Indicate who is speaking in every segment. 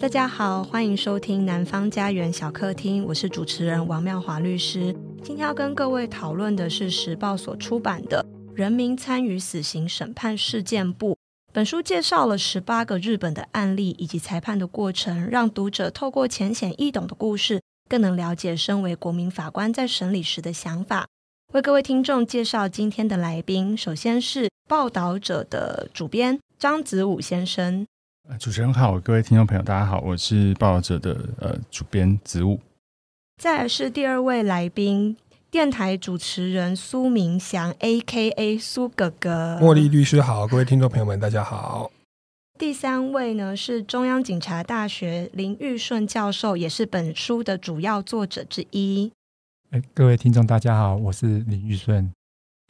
Speaker 1: 大家好，欢迎收听南方家园小客厅，我是主持人王妙华律师。今天要跟各位讨论的是时报所出版的《人民参与死刑审判事件簿》。本书介绍了十八个日本的案例以及裁判的过程，让读者透过浅显易懂的故事，更能了解身为国民法官在审理时的想法。为各位听众介绍今天的来宾，首先是报道者的主编张子武先生。
Speaker 2: 主持人好，各位听众朋友，大家好，我是报道者的呃主编子午。
Speaker 1: 再来是第二位来宾，电台主持人苏明祥 （A.K.A. 苏哥哥）。
Speaker 3: 茉莉律师好，各位听众朋友们，大家好。
Speaker 1: 第三位呢是中央警察大学林玉顺教授，也是本书的主要作者之一。
Speaker 4: 哎，各位听众大家好，我是林玉顺。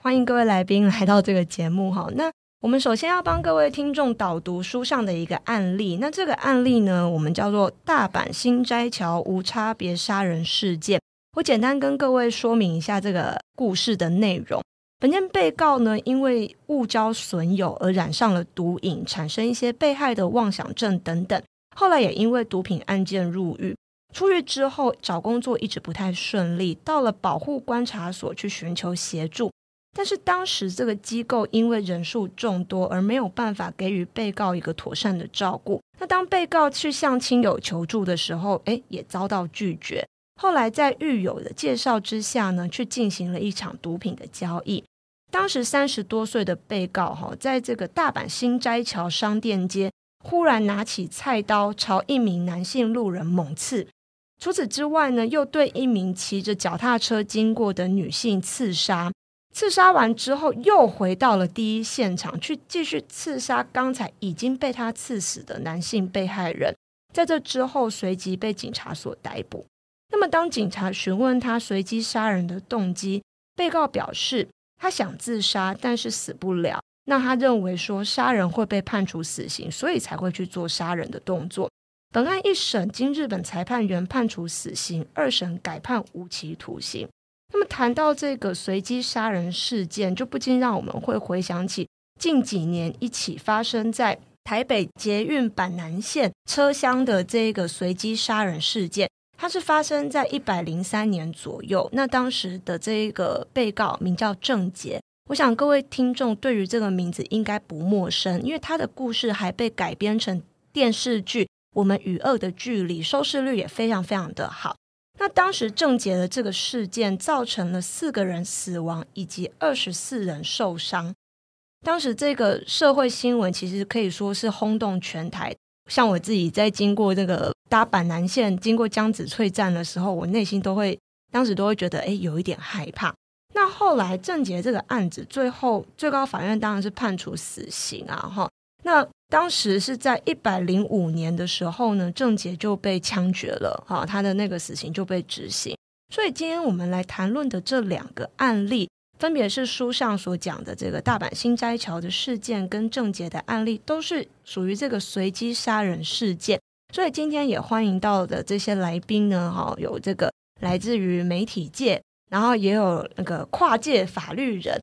Speaker 1: 欢迎各位来宾来到这个节目哈。那我们首先要帮各位听众导读书上的一个案例。那这个案例呢，我们叫做大阪心斋桥无差别杀人事件。我简单跟各位说明一下这个故事的内容。本件被告呢，因为误交损友而染上了毒瘾，产生一些被害的妄想症等等。后来也因为毒品案件入狱。出狱之后找工作一直不太顺利，到了保护观察所去寻求协助。但是当时这个机构因为人数众多而没有办法给予被告一个妥善的照顾。那当被告去向亲友求助的时候，诶，也遭到拒绝。后来在狱友的介绍之下呢，去进行了一场毒品的交易。当时三十多岁的被告哈，在这个大阪心斋桥商店街，忽然拿起菜刀朝一名男性路人猛刺。除此之外呢，又对一名骑着脚踏车经过的女性刺杀。刺杀完之后，又回到了第一现场去继续刺杀刚才已经被他刺死的男性被害人。在这之后，随即被警察所逮捕。那么，当警察询问他随机杀人的动机，被告表示他想自杀，但是死不了。那他认为说杀人会被判处死刑，所以才会去做杀人的动作。本案一审经日本裁判员判处死刑，二审改判无期徒刑。那么谈到这个随机杀人事件，就不禁让我们会回想起近几年一起发生在台北捷运板南线车厢的这个随机杀人事件。它是发生在一百零三年左右。那当时的这个被告名叫郑捷，我想各位听众对于这个名字应该不陌生，因为他的故事还被改编成电视剧《我们与恶的距离》，收视率也非常非常的好。那当时郑捷的这个事件造成了四个人死亡以及二十四人受伤。当时这个社会新闻其实可以说是轰动全台。像我自己在经过这个搭板南线、经过江子翠站的时候，我内心都会当时都会觉得，哎，有一点害怕。那后来郑捷这个案子，最后最高法院当然是判处死刑啊，哈。那当时是在一百零五年的时候呢，郑捷就被枪决了啊，他的那个死刑就被执行。所以今天我们来谈论的这两个案例，分别是书上所讲的这个大阪心斋桥的事件跟郑捷的案例，都是属于这个随机杀人事件。所以今天也欢迎到的这些来宾呢，哈，有这个来自于媒体界，然后也有那个跨界法律人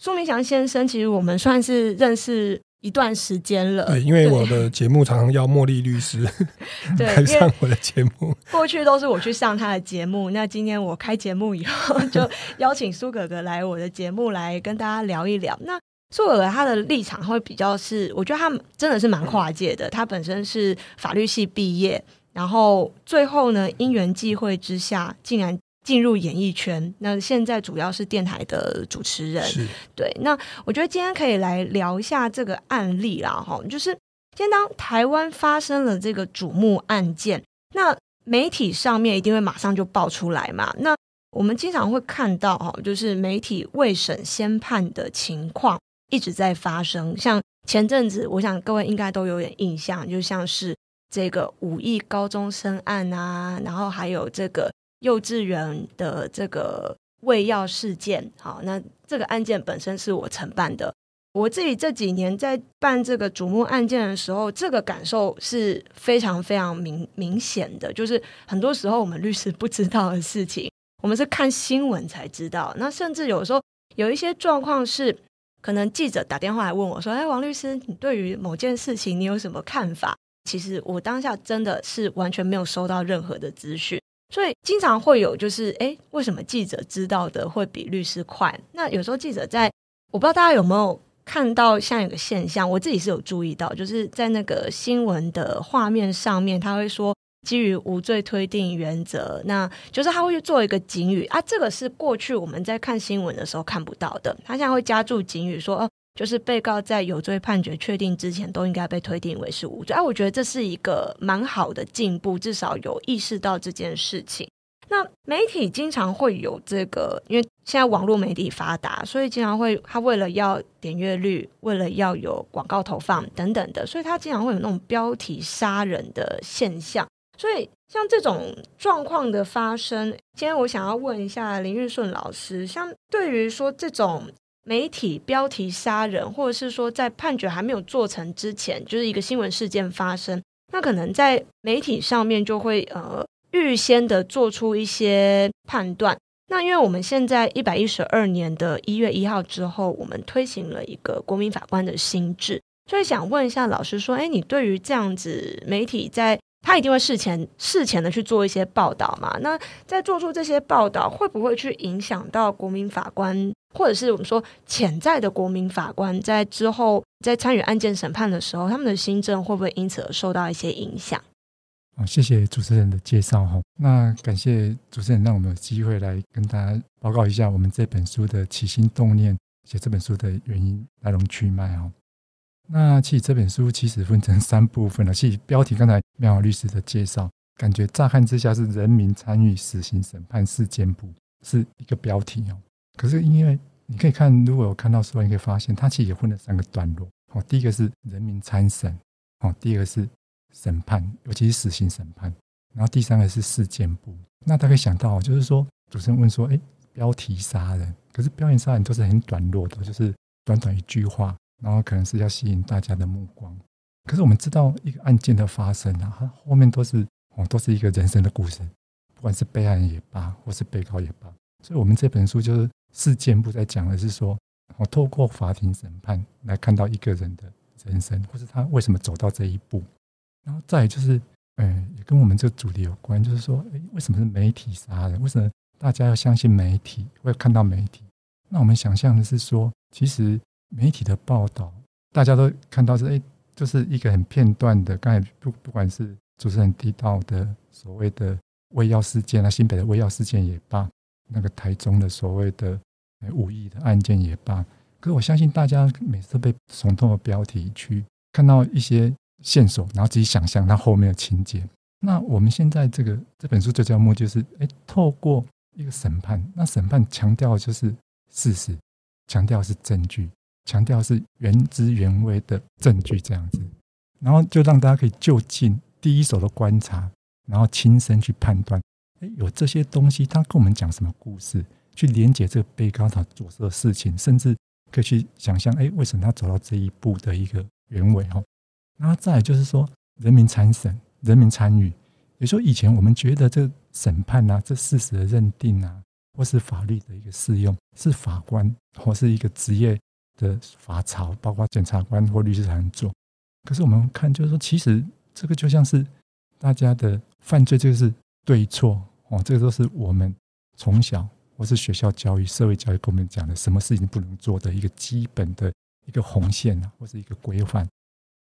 Speaker 1: 苏明祥先生。其实我们算是认识。一段时间了，
Speaker 3: 对，因为我的节目常常邀茉莉律师 对来上我的节目，
Speaker 1: 过去都是我去上他的节目，那今天我开节目以后，就邀请苏哥哥来我的节目来跟大家聊一聊。那苏哥哥他的立场会比较是，我觉得他真的是蛮跨界的，他本身是法律系毕业，然后最后呢，因缘际会之下，竟然。进入演艺圈，那现在主要是电台的主持人。是对，那我觉得今天可以来聊一下这个案例啦，哈，就是今天当台湾发生了这个瞩目案件，那媒体上面一定会马上就爆出来嘛。那我们经常会看到，哈，就是媒体未审先判的情况一直在发生。像前阵子，我想各位应该都有点印象，就像是这个五亿高中生案啊，然后还有这个。幼稚园的这个喂药事件，好，那这个案件本身是我承办的。我自己这几年在办这个瞩目案件的时候，这个感受是非常非常明明显的。就是很多时候我们律师不知道的事情，我们是看新闻才知道。那甚至有时候有一些状况是，可能记者打电话来问我说：“哎，王律师，你对于某件事情你有什么看法？”其实我当下真的是完全没有收到任何的资讯，所以经常会有就是，诶，为什么记者知道的会比律师快？那有时候记者在，我不知道大家有没有看到像有个现象，我自己是有注意到，就是在那个新闻的画面上面，他会说。基于无罪推定原则，那就是他会去做一个警语啊，这个是过去我们在看新闻的时候看不到的。他现在会加注警语说，哦，就是被告在有罪判决确定之前都应该被推定为是无罪。啊，我觉得这是一个蛮好的进步，至少有意识到这件事情。那媒体经常会有这个，因为现在网络媒体发达，所以经常会他为了要点阅率，为了要有广告投放等等的，所以他经常会有那种标题杀人的现象。所以，像这种状况的发生，今天我想要问一下林玉顺老师，像对于说这种媒体标题杀人，或者是说在判决还没有做成之前，就是一个新闻事件发生，那可能在媒体上面就会呃预先的做出一些判断。那因为我们现在一百一十二年的一月一号之后，我们推行了一个国民法官的新制，所以想问一下老师说，哎，你对于这样子媒体在他一定会事前事前的去做一些报道嘛？那在做出这些报道，会不会去影响到国民法官，或者是我们说潜在的国民法官，在之后在参与案件审判的时候，他们的新政会不会因此而受到一些影响？
Speaker 4: 好，谢谢主持人的介绍哈。那感谢主持人让我们有机会来跟大家报告一下我们这本书的起心动念，写这本书的原因来龙去脉哈。那其实这本书其实分成三部分了。其实标题刚才妙华律师的介绍，感觉乍看之下是“人民参与死刑审判事件簿”是一个标题哦。可是因为你可以看，如果有看到书，你可以发现它其实也分了三个段落。哦，第一个是人民参审，哦，第二个是审判，尤其是死刑审判，然后第三个是事件簿。那大家可以想到，就是说主持人问说：“哎，标题杀人，可是标题杀人都是很短落的，就是短短一句话。”然后可能是要吸引大家的目光，可是我们知道一个案件的发生啊，它后面都是哦，都是一个人生的故事，不管是被害人也罢，或是被告也罢。所以，我们这本书就是事件簿在讲的是说，我透过法庭审判来看到一个人的人生，或是他为什么走到这一步。然后再就是，嗯，也跟我们这个主题有关，就是说，诶，为什么是媒体杀人？为什么大家要相信媒体，会看到媒体？那我们想象的是说，其实。媒体的报道，大家都看到是哎，就是一个很片段的。刚才不不管是主持人提到的所谓的喂药事件啊，新北的喂药事件也罢，那个台中的所谓的五亿的案件也罢，可是我相信大家每次都被耸动的标题去看到一些线索，然后自己想象它后面的情节。那我们现在这个这本书最叫目的就是哎，透过一个审判，那审判强调的就是事实，强调是证据。强调是原汁原味的证据这样子，然后就让大家可以就近第一手的观察，然后亲身去判断，有这些东西，他跟我们讲什么故事，去连接这个被告他做的事情，甚至可以去想象，哎，为什么他走到这一步的一个原委哈。那再就是说，人民参审，人民参与，也就是说以前我们觉得这审判啊，这事实的认定啊，或是法律的一个适用，是法官或是一个职业。的法曹，包括检察官或律师才能做。可是我们看，就是说，其实这个就像是大家的犯罪，就是对错哦，这个都是我们从小或是学校教育、社会教育跟我们讲的，什么事情不能做的一个基本的一个红线啊，或是一个规范。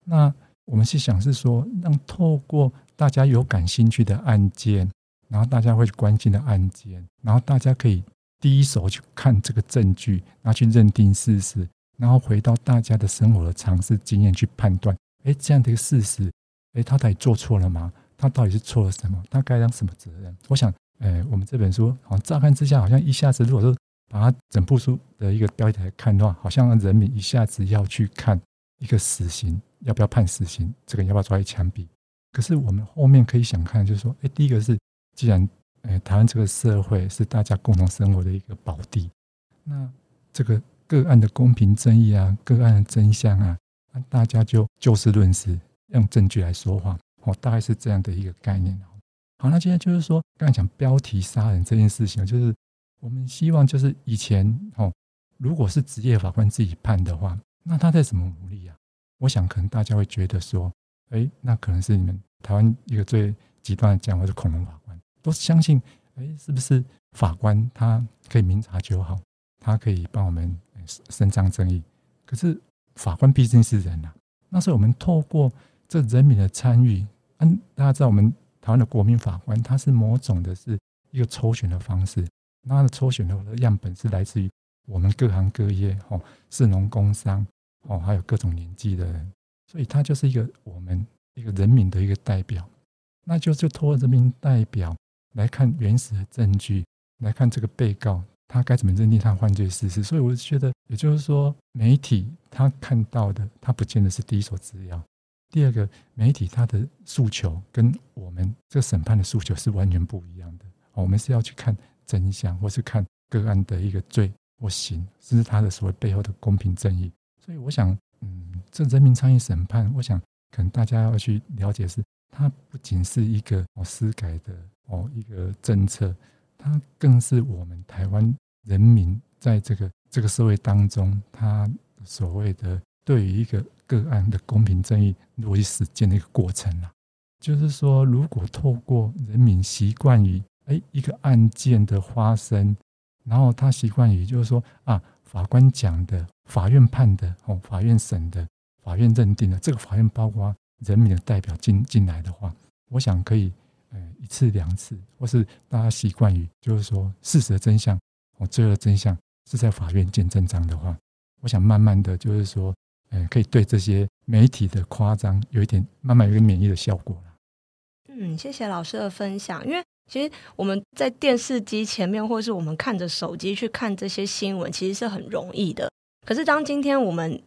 Speaker 4: 那我们是想是说，让透过大家有感兴趣的案件，然后大家会关心的案件，然后大家可以。第一手去看这个证据，然后去认定事实，然后回到大家的生活的常识经验去判断，哎，这样的一个事实，哎，他到底做错了吗？他到底是错了什么？他该当什么责任？我想，哎，我们这本书好像乍看之下，好像一下子，如果说把它整部书的一个标题来看的话，好像人民一下子要去看一个死刑，要不要判死刑？这个要不要抓去枪毙？可是我们后面可以想看，就是说，哎，第一个是既然。哎，台湾这个社会是大家共同生活的一个宝地。那这个个案的公平正义啊，个案的真相啊，那大家就就事论事，用证据来说话。哦，大概是这样的一个概念。好，那现在就是说，刚才讲标题杀人这件事情，就是我们希望，就是以前哦，如果是职业法官自己判的话，那他在怎么努力啊？我想可能大家会觉得说，哎，那可能是你们台湾一个最极端的讲法是恐龙法官，都相信，哎，是不是法官他可以明察秋毫，他可以帮我们伸张正义？可是法官毕竟是人呐、啊，那是我们透过这人民的参与，嗯，大家知道我们台湾的国民法官，他是某种的是一个抽选的方式，那他的抽选的样本是来自于我们各行各业，哦，士农工商，哦，还有各种年纪的人，所以他就是一个我们一个人民的一个代表，那就就托人民代表来看原始的证据，来看这个被告。他该怎么认定他犯罪事实？所以我觉得，也就是说，媒体他看到的，他不见得是第一手资料。第二个，媒体他的诉求跟我们这个审判的诉求是完全不一样的。我们是要去看真相，或是看个案的一个罪或刑，甚至他的所谓背后的公平正义。所以，我想，嗯，这人民参与审判，我想可能大家要去了解是，它不仅是一个哦司改的哦一个政策。它更是我们台湾人民在这个这个社会当中，他所谓的对于一个个案的公平正义如何去实践的一个过程啊。就是说，如果透过人民习惯于哎一个案件的发生，然后他习惯于就是说啊，法官讲的、法院判的、哦法院审的、法院认定的，这个法院包括人民的代表进进来的话，我想可以。呃，一次两次，或是大家习惯于，就是说事实的真相，我最后的真相是在法院见真章的话，我想慢慢的就是说，呃，可以对这些媒体的夸张有一点慢慢有一个免疫的效果。
Speaker 1: 嗯，谢谢老师的分享。因为其实我们在电视机前面，或是我们看着手机去看这些新闻，其实是很容易的。可是当今天我们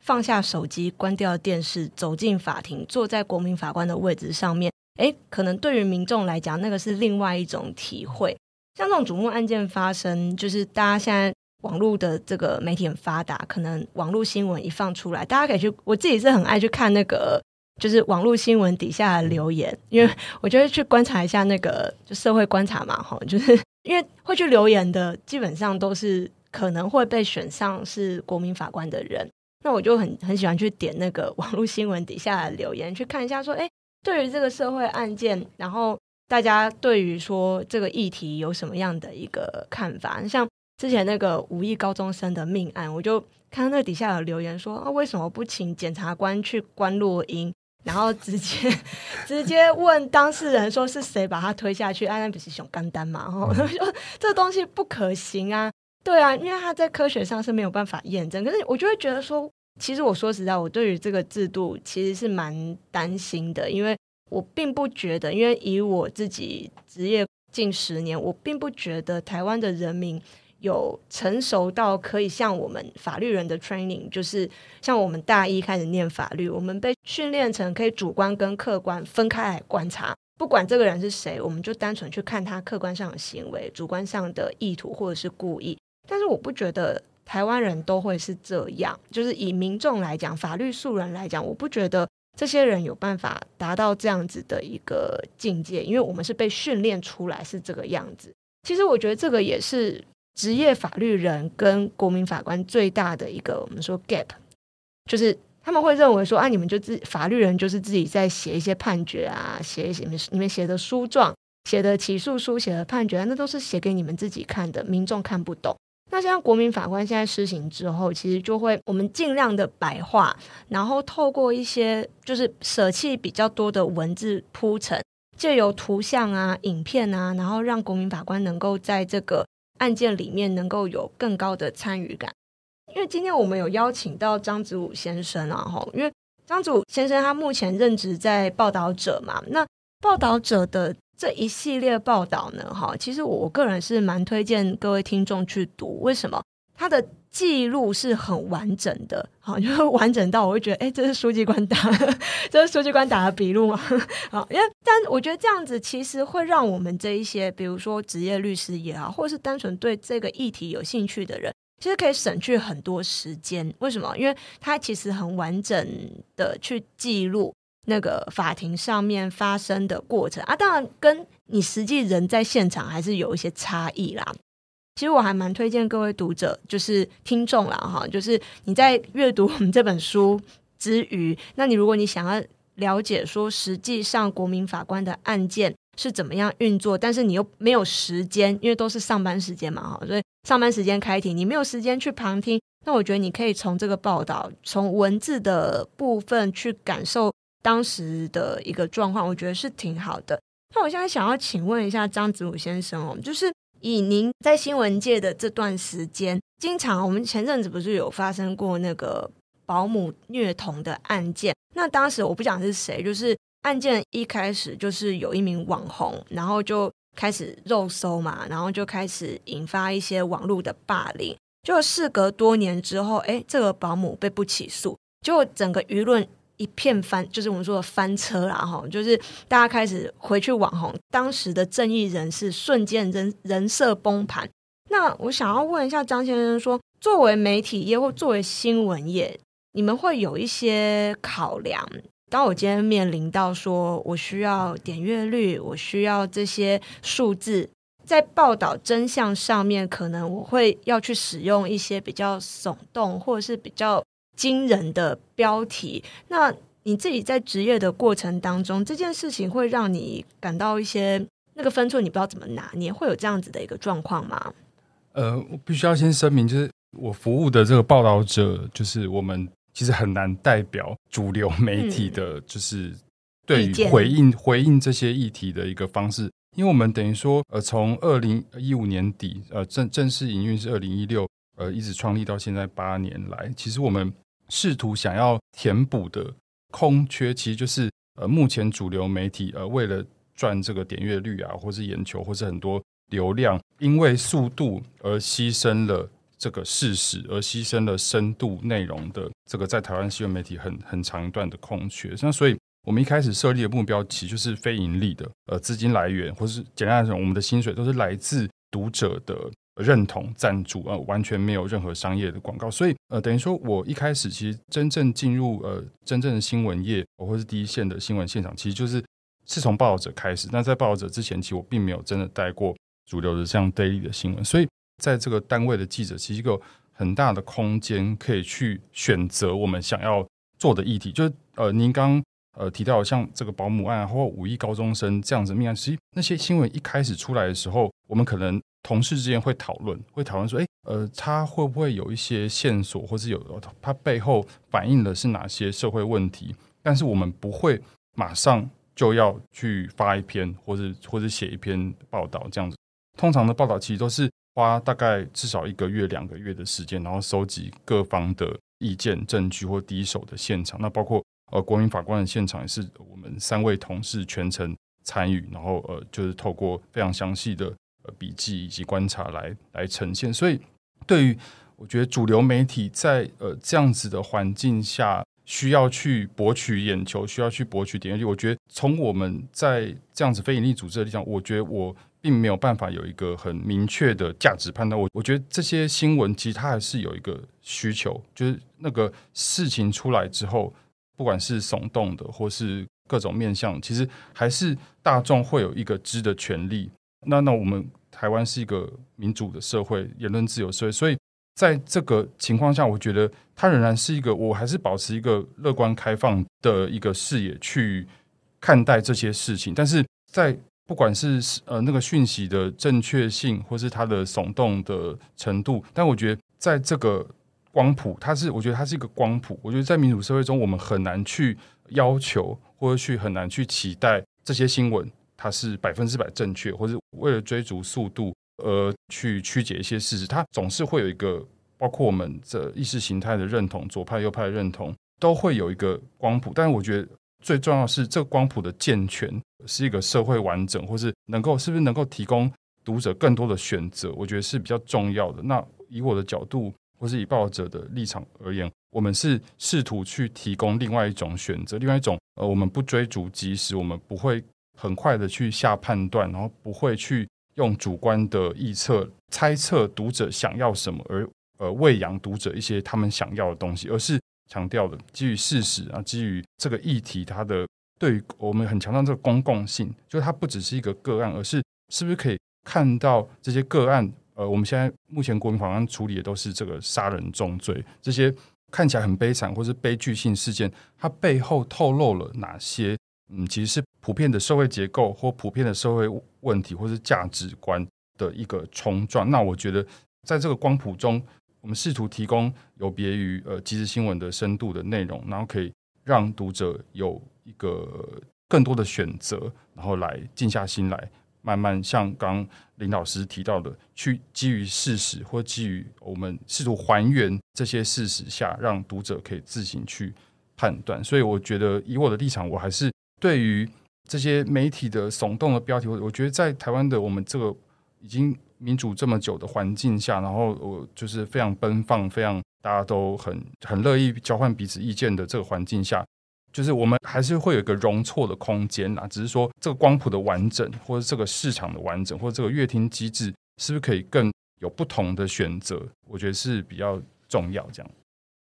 Speaker 1: 放下手机，关掉电视，走进法庭，坐在国民法官的位置上面。诶，可能对于民众来讲，那个是另外一种体会。像这种瞩目案件发生，就是大家现在网络的这个媒体很发达，可能网络新闻一放出来，大家可以去。我自己是很爱去看那个，就是网络新闻底下的留言，因为我觉得去观察一下那个就社会观察嘛，哈，就是因为会去留言的，基本上都是可能会被选上是国民法官的人。那我就很很喜欢去点那个网络新闻底下的留言，去看一下说，诶。对于这个社会案件，然后大家对于说这个议题有什么样的一个看法？像之前那个五亿高中生的命案，我就看到那底下有留言说啊，为什么不请检察官去关录音，然后直接 直接问当事人说是谁把他推下去？啊，安不是熊肝丹嘛？哈，说这个东西不可行啊，对啊，因为他在科学上是没有办法验证。可是我就会觉得说。其实我说实在，我对于这个制度其实是蛮担心的，因为我并不觉得，因为以我自己职业近十年，我并不觉得台湾的人民有成熟到可以像我们法律人的 training，就是像我们大一开始念法律，我们被训练成可以主观跟客观分开来观察，不管这个人是谁，我们就单纯去看他客观上的行为，主观上的意图或者是故意。但是我不觉得。台湾人都会是这样，就是以民众来讲，法律素人来讲，我不觉得这些人有办法达到这样子的一个境界，因为我们是被训练出来是这个样子。其实我觉得这个也是职业法律人跟国民法官最大的一个我们说 gap，就是他们会认为说啊，你们就自法律人就是自己在写一些判决啊，写一些你们写的书状、写的起诉书、写的判决啊，那都是写给你们自己看的，民众看不懂。那像国民法官现在施行之后，其实就会我们尽量的白话，然后透过一些就是舍弃比较多的文字铺陈，借由图像啊、影片啊，然后让国民法官能够在这个案件里面能够有更高的参与感。因为今天我们有邀请到张子武先生啊，哈，因为张子武先生他目前任职在报道者嘛，那报道者的。这一系列报道呢，哈，其实我个人是蛮推荐各位听众去读。为什么？他的记录是很完整的，好，就完整到我会觉得，哎，这是书记官打，这是书记官打的笔录吗？好，因为但我觉得这样子其实会让我们这一些，比如说职业律师也好，或者是单纯对这个议题有兴趣的人，其实可以省去很多时间。为什么？因为它其实很完整的去记录。那个法庭上面发生的过程啊，当然跟你实际人在现场还是有一些差异啦。其实我还蛮推荐各位读者，就是听众啦哈，就是你在阅读我们这本书之余，那你如果你想要了解说实际上国民法官的案件是怎么样运作，但是你又没有时间，因为都是上班时间嘛，哈，所以上班时间开庭，你没有时间去旁听。那我觉得你可以从这个报道，从文字的部分去感受当时的一个状况，我觉得是挺好的。那我现在想要请问一下张子武先生哦，就是以您在新闻界的这段时间，经常我们前阵子不是有发生过那个保姆虐童的案件？那当时我不讲是谁，就是案件一开始就是有一名网红，然后就开始肉搜嘛，然后就开始引发一些网络的霸凌。就事隔多年之后，哎，这个保姆被不起诉，就整个舆论一片翻，就是我们说的翻车啦，哈，就是大家开始回去网红，当时的正义人士瞬间人人设崩盘。那我想要问一下张先生说，说作为媒体业或作为新闻业，你们会有一些考量？当我今天面临到说我需要点阅率，我需要这些数字。在报道真相上面，可能我会要去使用一些比较耸动或者是比较惊人的标题。那你自己在职业的过程当中，这件事情会让你感到一些那个分寸，你不知道怎么拿捏，会有这样子的一个状况吗？
Speaker 2: 呃，我必须要先声明，就是我服务的这个报道者，就是我们其实很难代表主流媒体的，就是对于回应回应这些议题的一个方式。因为我们等于说，呃，从二零一五年底，呃，正正式营运是二零一六，呃，一直创立到现在八年来，其实我们试图想要填补的空缺，其实就是呃，目前主流媒体呃，为了赚这个点阅率啊，或是眼球，或是很多流量，因为速度而牺牲了这个事实，而牺牲了深度内容的这个在台湾新闻媒体很很长一段的空缺，那所以。我们一开始设立的目标其实就是非盈利的，呃，资金来源，或是简单来说，我们的薪水都是来自读者的认同、赞助，呃，完全没有任何商业的广告。所以，呃，等于说我一开始其实真正进入呃真正的新闻业，或者是第一线的新闻现场，其实就是是从报道者开始。那在报道者之前，其实我并没有真的带过主流的像 daily 的新闻。所以，在这个单位的记者，其实有很大的空间可以去选择我们想要做的议题。就是呃，您刚。呃，提到像这个保姆案或五亿高中生这样子命案，其实那些新闻一开始出来的时候，我们可能同事之间会讨论，会讨论说，诶，呃，他会不会有一些线索，或是有他背后反映的是哪些社会问题？但是我们不会马上就要去发一篇，或者或者写一篇报道这样子。通常的报道其实都是花大概至少一个月、两个月的时间，然后收集各方的意见、证据或第一手的现场，那包括。呃，国民法官的现场也是我们三位同事全程参与，然后呃，就是透过非常详细的笔记以及观察来来呈现。所以，对于我觉得主流媒体在呃这样子的环境下，需要去博取眼球，需要去博取点击，我觉得从我们在这样子非营利组织的立场，我觉得我并没有办法有一个很明确的价值判断。我我觉得这些新闻其实它还是有一个需求，就是那个事情出来之后。不管是耸动的，或是各种面向，其实还是大众会有一个知的权利。那那我们台湾是一个民主的社会，言论自由社会，所以在这个情况下，我觉得它仍然是一个，我还是保持一个乐观开放的一个视野去看待这些事情。但是在不管是呃那个讯息的正确性，或是它的耸动的程度，但我觉得在这个。光谱，它是我觉得它是一个光谱。我觉得在民主社会中，我们很难去要求或者去很难去期待这些新闻它是百分之百正确，或者为了追逐速度而去曲解一些事实。它总是会有一个，包括我们这意识形态的认同，左派右派的认同，都会有一个光谱。但是我觉得最重要的是，这个光谱的健全是一个社会完整，或是能够是不是能够提供读者更多的选择，我觉得是比较重要的。那以我的角度。或是以报者的立场而言，我们是试图去提供另外一种选择，另外一种呃，我们不追逐即时，我们不会很快的去下判断，然后不会去用主观的臆测猜测读者想要什么，而呃喂养读者一些他们想要的东西，而是强调的基于事实啊，基于这个议题，它的对于我们很强调这个公共性，就是它不只是一个个案，而是是不是可以看到这些个案。呃，我们现在目前国民法官处理的都是这个杀人重罪，这些看起来很悲惨或是悲剧性事件，它背后透露了哪些？嗯，其实是普遍的社会结构或普遍的社会问题，或是价值观的一个冲撞。那我觉得，在这个光谱中，我们试图提供有别于呃即时新闻的深度的内容，然后可以让读者有一个更多的选择，然后来静下心来，慢慢像刚林老师提到的，去基于事实或基于我们试图还原这些事实下，让读者可以自行去判断。所以，我觉得以我的立场，我还是。对于这些媒体的耸动的标题，我我觉得在台湾的我们这个已经民主这么久的环境下，然后我就是非常奔放、非常大家都很很乐意交换彼此意见的这个环境下，就是我们还是会有一个容错的空间啊。只是说这个光谱的完整，或者这个市场的完整，或者这个阅听机制，是不是可以更有不同的选择？我觉得是比较重要这样。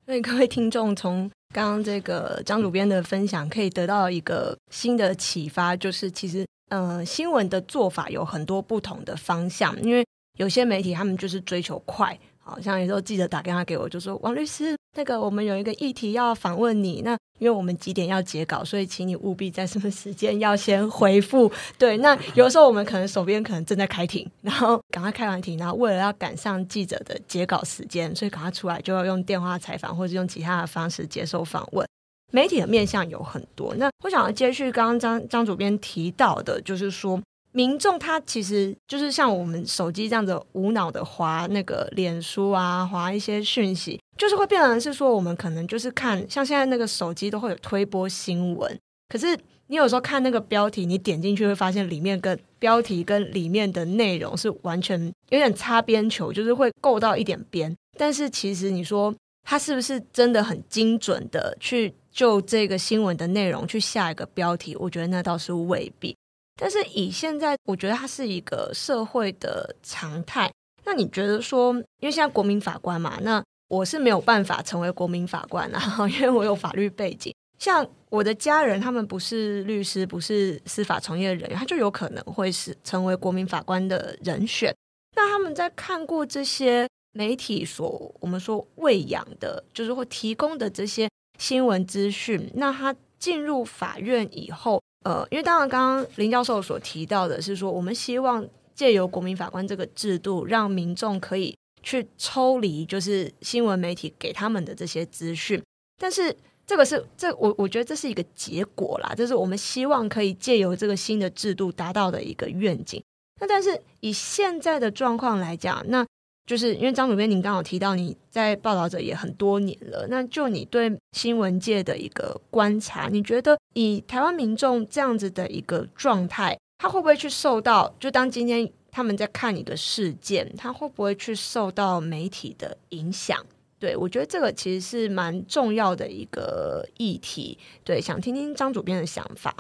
Speaker 1: 所以各位听众从刚刚这个张主编的分享，可以得到一个新的启发，就是其实呃新闻的做法有很多不同的方向，因为有些媒体他们就是追求快。好像有时候记者打电话给我，就说王律师，那个我们有一个议题要访问你，那因为我们几点要截稿，所以请你务必在什么时间要先回复。对，那有时候我们可能手边可能正在开庭，然后赶快开完庭，然后为了要赶上记者的截稿时间，所以赶快出来就要用电话采访或者用其他的方式接受访问。媒体的面向有很多，那我想要接续刚刚张张主编提到的，就是说。民众他其实就是像我们手机这样子无脑的滑那个脸书啊，滑一些讯息，就是会变成是说我们可能就是看像现在那个手机都会有推播新闻，可是你有时候看那个标题，你点进去会发现里面跟标题跟里面的内容是完全有点擦边球，就是会够到一点边，但是其实你说它是不是真的很精准的去就这个新闻的内容去下一个标题？我觉得那倒是未必。但是以现在，我觉得它是一个社会的常态。那你觉得说，因为现在国民法官嘛，那我是没有办法成为国民法官啊，因为我有法律背景。像我的家人，他们不是律师，不是司法从业人员，他就有可能会是成为国民法官的人选。那他们在看过这些媒体所我们说喂养的，就是会提供的这些新闻资讯，那他进入法院以后。呃，因为当然，刚刚林教授所提到的是说，我们希望借由国民法官这个制度，让民众可以去抽离，就是新闻媒体给他们的这些资讯。但是，这个是这我我觉得这是一个结果啦，就是我们希望可以借由这个新的制度达到的一个愿景。那但是以现在的状况来讲，那。就是因为张主编，您刚好提到你在报道者也很多年了，那就你对新闻界的一个观察，你觉得以台湾民众这样子的一个状态，他会不会去受到？就当今天他们在看一个事件，他会不会去受到媒体的影响？对，我觉得这个其实是蛮重要的一个议题。对，想听听张主编的想法。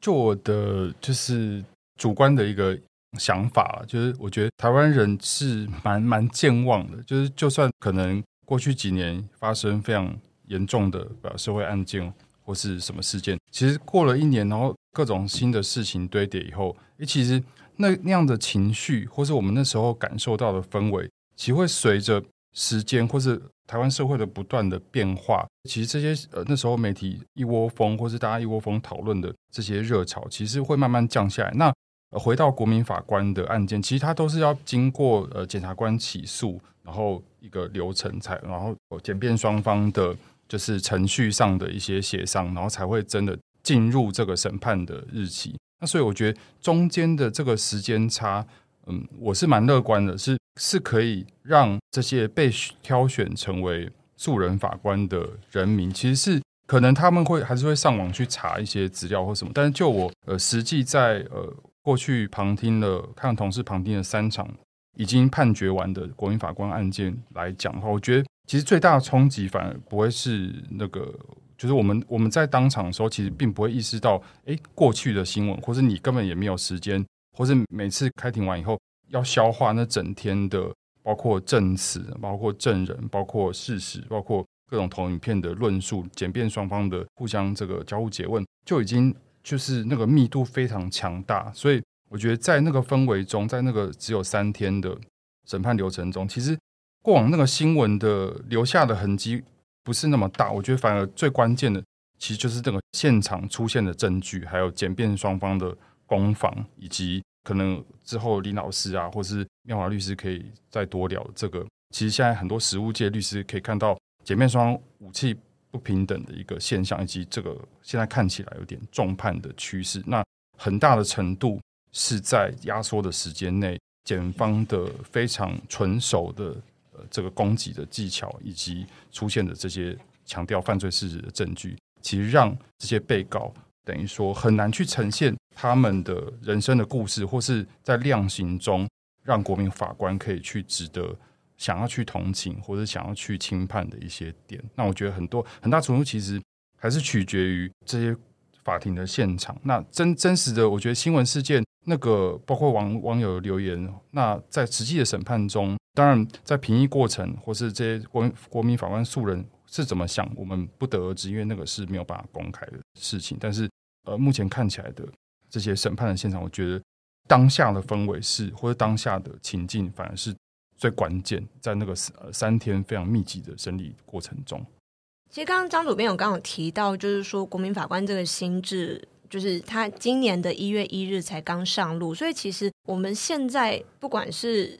Speaker 2: 就我的就是主观的一个。想法就是，我觉得台湾人是蛮蛮健忘的。就是，就算可能过去几年发生非常严重的呃社会案件或是什么事件，其实过了一年，然后各种新的事情堆叠以后，诶，其实那那样的情绪，或是我们那时候感受到的氛围，其实会随着时间或是台湾社会的不断的变化，其实这些呃那时候媒体一窝蜂，或是大家一窝蜂讨论的这些热潮，其实会慢慢降下来。那回到国民法官的案件，其实他都是要经过呃检察官起诉，然后一个流程才，然后检辩双方的，就是程序上的一些协商，然后才会真的进入这个审判的日期。那所以我觉得中间的这个时间差，嗯，我是蛮乐观的，是是可以让这些被挑选成为素人法官的人民，其实是可能他们会还是会上网去查一些资料或什么，但是就我呃实际在呃。过去旁听了，看同事旁听了三场已经判决完的国民法官案件来讲的话，我觉得其实最大的冲击反而不会是那个，就是我们我们在当场的时候，其实并不会意识到，哎，过去的新闻，或是你根本也没有时间，或是每次开庭完以后要消化那整天的，包括证词、包括证人、包括事实、包括各种投影片的论述、检辩双方的互相这个交互诘问，就已经。就是那个密度非常强大，所以我觉得在那个氛围中，在那个只有三天的审判流程中，其实过往那个新闻的留下的痕迹，不是那么大。我觉得反而最关键的，其实就是这个现场出现的证据，还有检辩双方的攻防，以及可能之后林老师啊，或是妙华律师可以再多聊这个。其实现在很多实务界律师可以看到，检辩双方武器不平等的一个现象，以及这个现在看起来有点重判的趋势。那很大的程度是在压缩的时间内，检方的非常纯熟的呃这个攻击的技巧，以及出现的这些强调犯罪事实的证据，其实让这些被告等于说很难去呈现他们的人生的故事，或是在量刑中让国民法官可以去值得。想要去同情或者想要去轻判的一些点，那我觉得很多很大程度其实还是取决于这些法庭的现场。那真真实的，我觉得新闻事件那个包括网网友留言，那在实际的审判中，当然在评议过程或是这些国国民法官素人是怎么想，我们不得而知，因为那个是没有办法公开的事情。但是呃，目前看起来的这些审判的现场，我觉得当下的氛围是或者当下的情境反而是。最关键在那个三三天非常密集的审理过程中，
Speaker 1: 其实刚刚张主编有刚刚有提到，就是说国民法官这个新制，就是他今年的一月一日才刚上路，所以其实我们现在不管是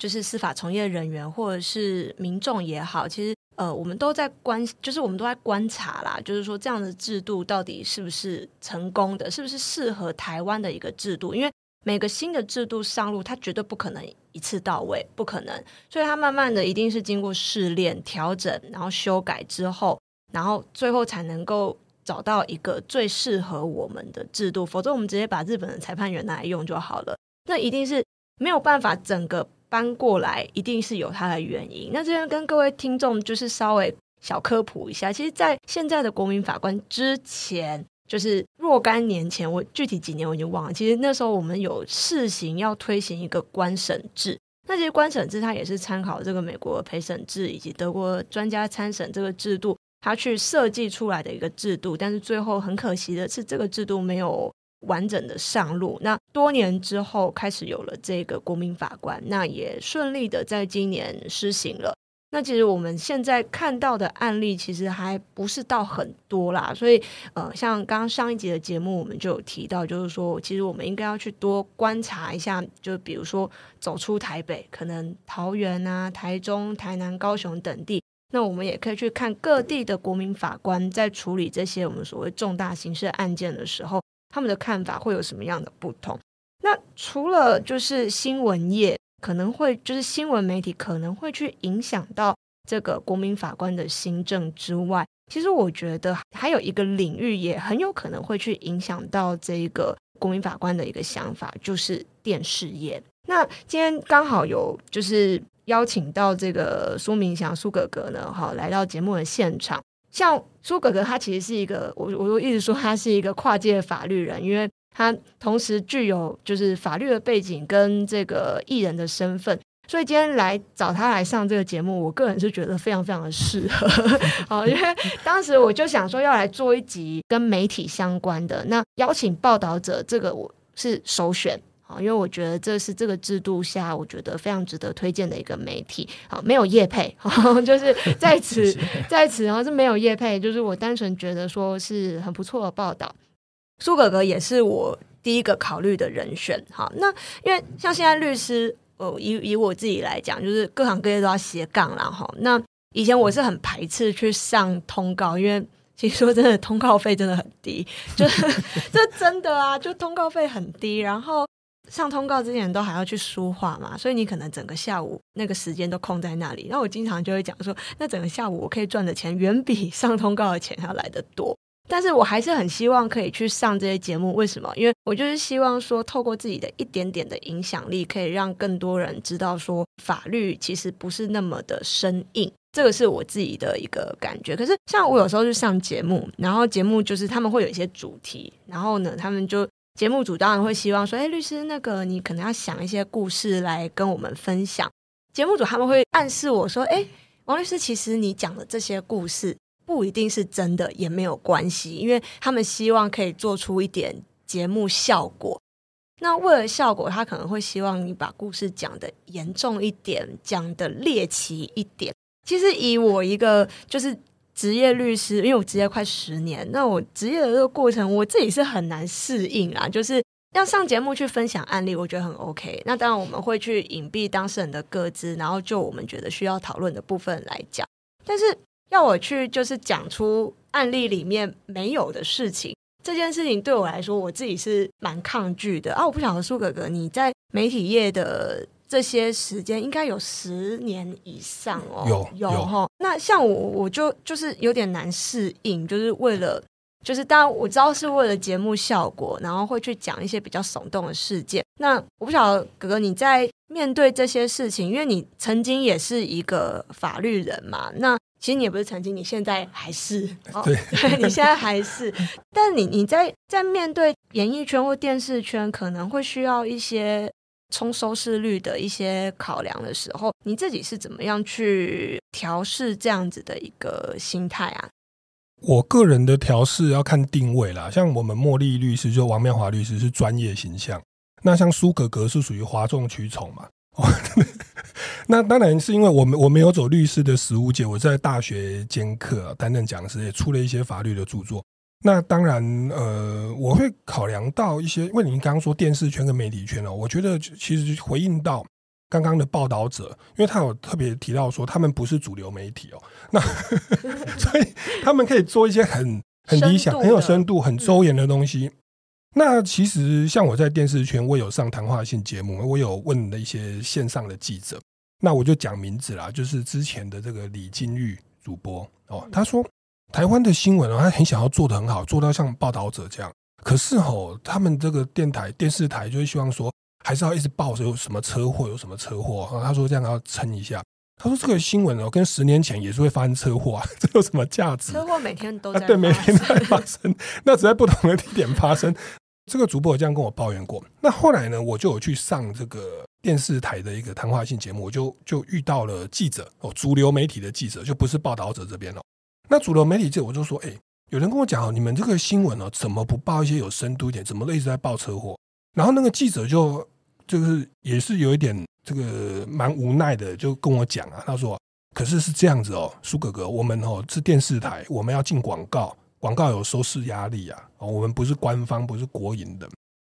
Speaker 1: 就是司法从业人员或者是民众也好，其实呃我们都在观，就是我们都在观察啦，就是说这样的制度到底是不是成功的，是不是适合台湾的一个制度，因为。每个新的制度上路，它绝对不可能一次到位，不可能。所以它慢慢的一定是经过试炼、调整，然后修改之后，然后最后才能够找到一个最适合我们的制度。否则，我们直接把日本的裁判员拿来用就好了。那一定是没有办法整个搬过来，一定是有它的原因。那这边跟各位听众就是稍微小科普一下，其实，在现在的国民法官之前。就是若干年前，我具体几年我已经忘了。其实那时候我们有试行要推行一个官审制，那其实官审制它也是参考这个美国陪审制以及德国专家参审这个制度，它去设计出来的一个制度。但是最后很可惜的是，这个制度没有完整的上路。那多年之后开始有了这个国民法官，那也顺利的在今年施行了。那其实我们现在看到的案例，其实还不是到很多啦，所以呃，像刚刚上一集的节目，我们就有提到，就是说，其实我们应该要去多观察一下，就比如说走出台北，可能桃园啊、台中、台南、高雄等地，那我们也可以去看各地的国民法官在处理这些我们所谓重大刑事案件的时候，他们的看法会有什么样的不同？那除了就是新闻业。可能会就是新闻媒体可能会去影响到这个国民法官的新政之外，其实我觉得还有一个领域也很有可能会去影响到这个国民法官的一个想法，就是电视业。那今天刚好有就是邀请到这个苏明祥苏哥哥呢，哈，来到节目的现场。像苏哥哥他其实是一个，我我都一直说他是一个跨界法律人，因为。他同时具有就是法律的背景跟这个艺人的身份，所以今天来找他来上这个节目，我个人是觉得非常非常的适合。好，因为当时我就想说要来做一集跟媒体相关的，那邀请报道者这个我是首选。好，因为我觉得这是这个制度下我觉得非常值得推荐的一个媒体。好，没有业配，就是在此 在此，然后是没有业配，就是我单纯觉得说是很不错的报道。苏哥哥也是我第一个考虑的人选，哈，那因为像现在律师，呃，以以我自己来讲，就是各行各业都要斜杠啦，哈。那以前我是很排斥去上通告，因为其实说真的，通告费真的很低，就 是这真的啊，就通告费很低，然后上通告之前都还要去书画嘛，所以你可能整个下午那个时间都空在那里。那我经常就会讲说，那整个下午我可以赚的钱远比上通告的钱要来得多。但是我还是很希望可以去上这些节目，为什么？因为我就是希望说，透过自己的一点点的影响力，可以让更多人知道说，法律其实不是那么的生硬。这个是我自己的一个感觉。可是像我有时候去上节目，然后节目就是他们会有一些主题，然后呢，他们就节目组当然会希望说，哎，律师，那个你可能要想一些故事来跟我们分享。节目组他们会暗示我说，哎，王律师，其实你讲的这些故事。不一定是真的，也没有关系，因为他们希望可以做出一点节目效果。那为了效果，他可能会希望你把故事讲得严重一点，讲得猎奇一点。其实以我一个就是职业律师，因为我职业快十年，那我职业的这个过程，我自己是很难适应啊。就是要上节目去分享案例，我觉得很 OK。那当然我们会去隐蔽当事人的个资，然后就我们觉得需要讨论的部分来讲。但是要我去就是讲出案例里面没有的事情，这件事情对我来说，我自己是蛮抗拒的啊。我不晓得苏哥哥你在媒体业的。这些时间应该有十年以上哦，
Speaker 3: 有
Speaker 1: 有哈。那像我，我就就是有点难适应，就是为了，就是当然我知道是为了节目效果，然后会去讲一些比较耸动的事件。那我不晓得哥哥你在面对这些事情，因为你曾经也是一个法律人嘛。那其实你也不是曾经，你现在还是 哦，
Speaker 3: 对，
Speaker 1: 对，你现在还是。但你你在在面对演艺圈或电视圈，可能会需要一些。冲收视率的一些考量的时候，你自己是怎么样去调试这样子的一个心态啊？
Speaker 3: 我个人的调试要看定位啦，像我们茉莉律师就王妙华律师是专业形象，那像苏格格是属于哗众取宠嘛。那当然是因为我们我没有走律师的实务界，我在大学兼课担任讲师，也出了一些法律的著作。那当然，呃，我会考量到一些，因为您刚刚说电视圈跟媒体圈哦，我觉得其实回应到刚刚的报道者，因为他有特别提到说他们不是主流媒体哦，那 所以他们可以做一些很很理想、很有深度、很周延的东西。嗯、那其实像我在电视圈，我有上谈话性节目，我有问了一些线上的记者，那我就讲名字啦，就是之前的这个李金玉主播哦，他说。台湾的新闻哦，他很想要做得很好，做到像报道者这样。可是哦，他们这个电台、电视台就会希望说，还是要一直报有什么车祸，有什么车祸。他说这样要撑一下。他说这个新闻哦，跟十年前也是会发生车祸啊，这有什么价值？
Speaker 1: 车祸每天都在、啊、
Speaker 3: 对，每天在发生，那只在不同的地点发生。这个主播有这样跟我抱怨过。那后来呢，我就有去上这个电视台的一个谈话性节目，我就就遇到了记者哦，主流媒体的记者，就不是报道者这边哦。那主流媒体这我就说，哎、有人跟我讲，你们这个新闻哦，怎么不报一些有深度一点？怎么一直在报车祸？然后那个记者就就是也是有一点这个蛮无奈的，就跟我讲啊，他说，可是是这样子哦，苏哥哥，我们哦是电视台，我们要进广告，广告有收视压力啊，哦，我们不是官方，不是国营的，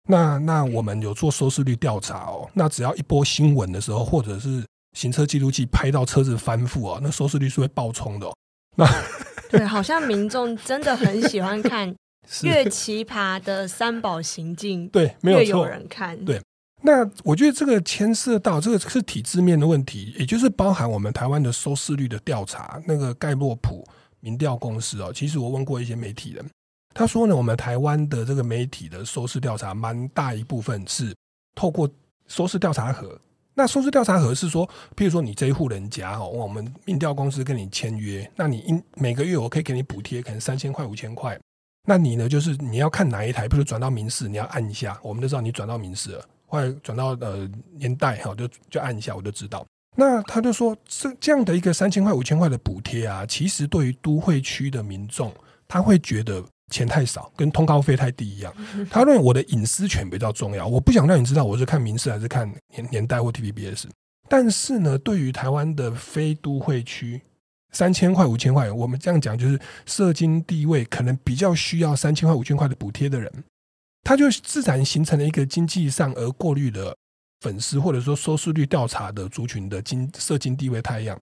Speaker 3: 那那我们有做收视率调查哦，那只要一播新闻的时候，或者是行车记录器拍到车子翻覆哦，那收视率是会爆冲的哦。那
Speaker 1: 对，好像民众真的很喜欢看 越奇葩的三宝行径，
Speaker 3: 对，没有
Speaker 1: 有人看。
Speaker 3: 对，那我觉得这个牵涉到这个是体制面的问题，也就是包含我们台湾的收视率的调查。那个盖洛普民调公司哦，其实我问过一些媒体人，他说呢，我们台湾的这个媒体的收视调查，蛮大一部分是透过收视调查盒。那收视调查盒是说，譬如说你这一户人家哦，我们民调公司跟你签约，那你应每个月我可以给你补贴，可能三千块、五千块。那你呢，就是你要看哪一台，比如转到民视，你要按一下，我们就知道你转到民视了，或者转到呃年代哈，就就按一下，我就知道。那他就说，这这样的一个三千块、五千块的补贴啊，其实对于都会区的民众，他会觉得。钱太少，跟通告费太低一样。他认为我的隐私权比较重要，我不想让你知道我是看民视还是看年年代或 TVBS。但是呢，对于台湾的非都会区，三千块、五千块，我们这样讲就是社经地位可能比较需要三千块、五千块的补贴的人，他就自然形成了一个经济上而过滤的粉丝，或者说收视率调查的族群的金社金地位太一样。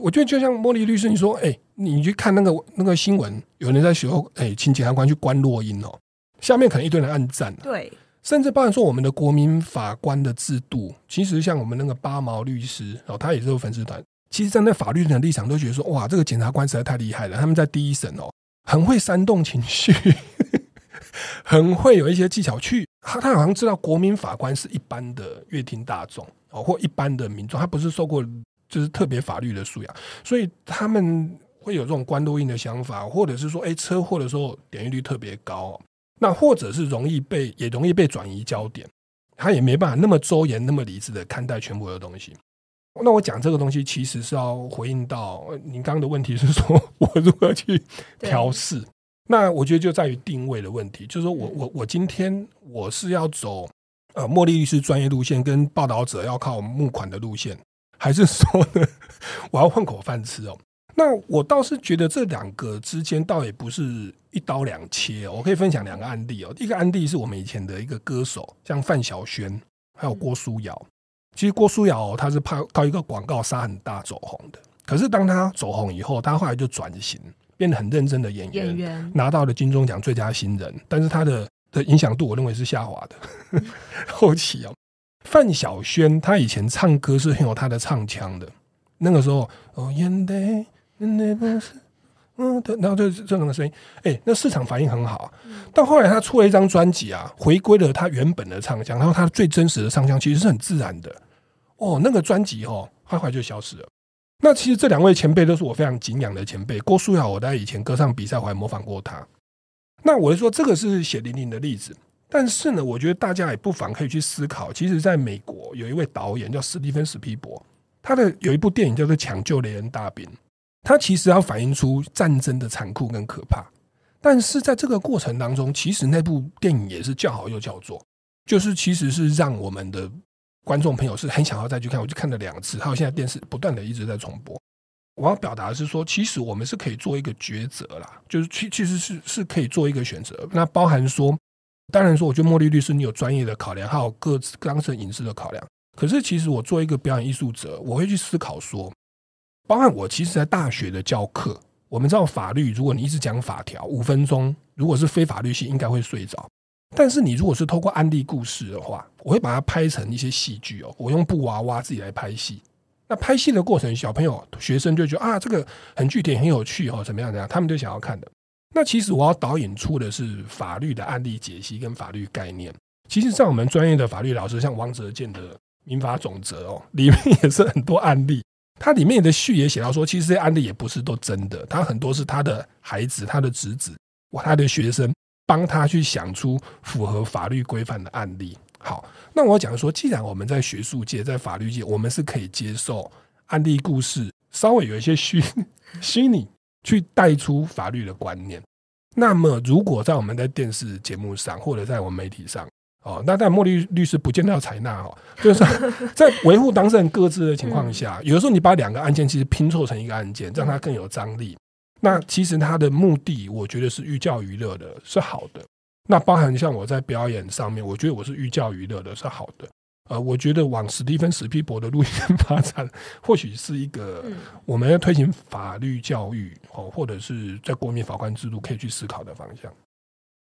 Speaker 3: 我觉得就像茉莉律师你说，哎、欸，你去看那个那个新闻，有人在说，哎、欸，请检察官去关落音哦，下面可能一堆人暗赞、啊，
Speaker 1: 对，
Speaker 3: 甚至包含说我们的国民法官的制度，其实像我们那个八毛律师哦，他也是有粉丝团，其实站在法律人的立场都觉得说，哇，这个检察官实在太厉害了，他们在第一审哦，很会煽动情绪，很会有一些技巧去，他他好像知道国民法官是一般的乐听大众哦，或一般的民众，他不是受过。就是特别法律的素养，所以他们会有这种关录音的想法，或者是说，哎，车祸的时候点击率特别高，那或者是容易被也容易被转移焦点，他也没办法那么周延、那么理智的看待全部的东西。那我讲这个东西，其实是要回应到您刚刚的问题，是说我如何去调试？那我觉得就在于定位的问题，就是说我我我今天我是要走呃茉莉律师专业路线，跟报道者要靠募款的路线。还是说呢，我要混口饭吃哦。那我倒是觉得这两个之间倒也不是一刀两切哦。我可以分享两个案例哦。一个案例是我们以前的一个歌手，像范晓萱，还有郭书瑶。其实郭书瑶她是怕靠一个广告杀很大走红的，可是当她走红以后，她后来就转型，变得很认真的演员，演员拿到了金钟奖最佳新人。但是他的的影响度，我认为是下滑的。后期哦，范晓萱她以前唱歌是很有她的唱腔的，那个时候哦，眼泪。那不是，嗯，然后就是这种的声音，哎，那市场反应很好。到后来他出了一张专辑啊，回归了他原本的唱腔，然后他最真实的唱腔其实是很自然的。哦，那个专辑哦，很快就消失了。那其实这两位前辈都是我非常敬仰的前辈。郭书瑶，我在以前歌唱比赛我还模仿过他。那我就说这个是血淋淋的例子，但是呢，我觉得大家也不妨可以去思考，其实在美国有一位导演叫史蒂芬·史皮伯，他的有一部电影叫做《抢救雷恩大兵》。他其实要反映出战争的残酷跟可怕，但是在这个过程当中，其实那部电影也是叫好又叫座，就是其实是让我们的观众朋友是很想要再去看，我就看了两次，还有现在电视不断的一直在重播。我要表达的是说，其实我们是可以做一个抉择啦，就是其其实是是可以做一个选择。那包含说，当然说，我觉得茉莉律师你有专业的考量，还有各自当成影视的考量。可是其实我做一个表演艺术者，我会去思考说。包含我其实，在大学的教课，我们知道法律，如果你一直讲法条，五分钟，如果是非法律系，应该会睡着。但是你如果是透过案例故事的话，我会把它拍成一些戏剧哦。我用布娃娃自己来拍戏，那拍戏的过程，小朋友、学生就觉得啊，这个很具体、很有趣哦，怎么样？怎样？他们就想要看的。那其实我要导演出的是法律的案例解析跟法律概念。其实，像我们专业的法律老师，像王泽健的《民法总则》哦，里面也是很多案例。它里面的序也写到说，其实这些案例也不是都真的，他很多是他的孩子、他的侄子、他的学生帮他去想出符合法律规范的案例。好，那我讲说，既然我们在学术界、在法律界，我们是可以接受案例故事，稍微有一些虚 虚拟去带出法律的观念，那么如果在我们在电视节目上，或者在我们媒体上，哦，那但茉莉律师不见得要采纳哦，就是 在维护当事人各自的情况下，有的时候你把两个案件其实拼凑成一个案件，让它更有张力。那其实它的目的，我觉得是寓教于乐的，是好的。那包含像我在表演上面，我觉得我是寓教于乐的，是好的。呃，我觉得往史蒂芬史皮伯的路线发展，或许是一个我们要推行法律教育哦，或者是在国民法官制度可以去思考的方向。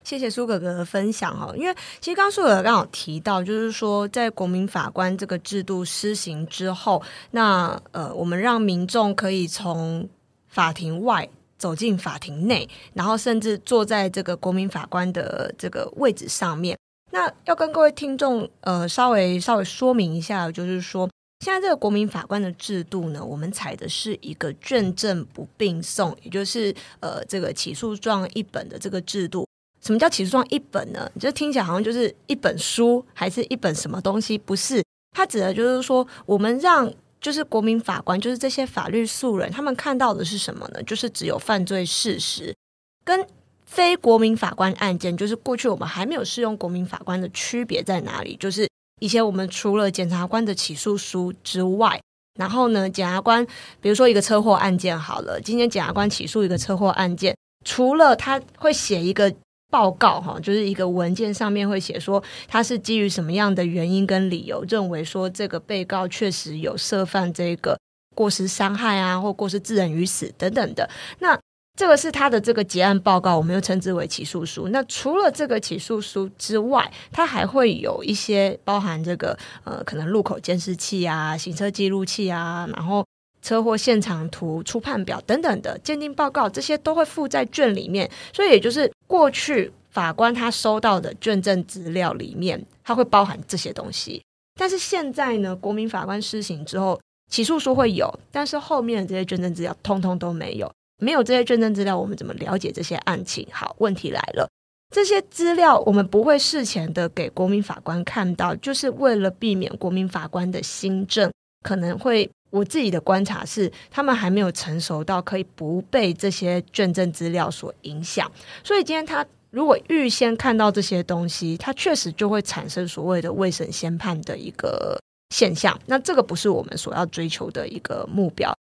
Speaker 1: 谢谢苏哥哥的分享哈，因为其实刚刚苏哥哥刚好提到，就是说在国民法官这个制度施行之后，那呃，我们让民众可以从法庭外走进法庭内，然后甚至坐在这个国民法官的这个位置上面。那要跟各位听众呃稍微稍微说明一下，就是说现在这个国民法官的制度呢，我们采的是一个卷证不并送，也就是呃这个起诉状一本的这个制度。什么叫起诉状一本呢？你就听起来好像就是一本书，还是一本什么东西？不是，它指的就是说，我们让就是国民法官，就是这些法律素人，他们看到的是什么呢？就是只有犯罪事实，跟非国民法官案件，就是过去我们还没有适用国民法官的区别在哪里？就是以前我们除了检察官的起诉书之外，然后呢，检察官比如说一个车祸案件好了，今天检察官起诉一个车祸案件，除了他会写一个。报告哈，就是一个文件上面会写说，他是基于什么样的原因跟理由，认为说这个被告确实有涉犯这个过失伤害啊，或过失致人于死等等的。那这个是他的这个结案报告，我们又称之为起诉书。那除了这个起诉书之外，他还会有一些包含这个呃，可能路口监视器啊、行车记录器啊，然后。车祸现场图、初判表等等的鉴定报告，这些都会附在卷里面。所以，也就是过去法官他收到的卷证资料里面，它会包含这些东西。但是现在呢，国民法官施行之后，起诉书会有，但是后面的这些卷证资料通通都没有。没有这些卷证资料，我们怎么了解这些案情？好，问题来了，这些资料我们不会事前的给国民法官看到，就是为了避免国民法官的新证可能会。我自己的观察是，他们还没有成熟到可以不被这些卷证资料所影响。所以今天他如果预先看到这些东西，他确实就会产生所谓的未审先判的一个现象。那这个不是我们所要追求的一个目标。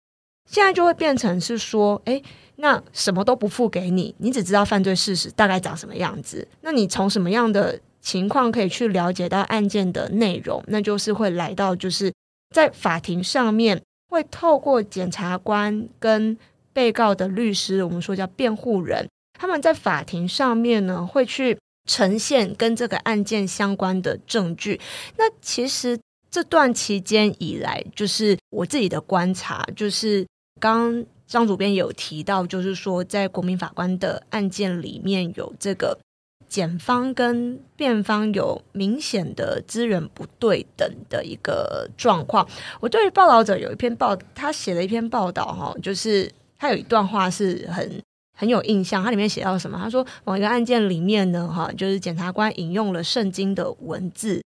Speaker 1: 现在就会变成是说，哎，那什么都不付给你，你只知道犯罪事实大概长什么样子。那你从什么样的情况可以去了解到案件的内容？那就是会来到，就是在法庭上面会透过检察官跟被告的律师，我们说叫辩护人，他们在法庭上面呢会去呈现跟这个案件相关的证据。那其实这段期间以来，就是我自己的观察，就是。刚张主编有提到，就是说在国民法官的案件里面有这个检方跟辩方有明显的资源不对等的一个状况。我对于报道者有一篇报，他写了一篇报道哈，就是他有一段话是很很有印象，他里面写到什么？他说某一个案件里面呢，哈，就是检察官引用了圣经的文字。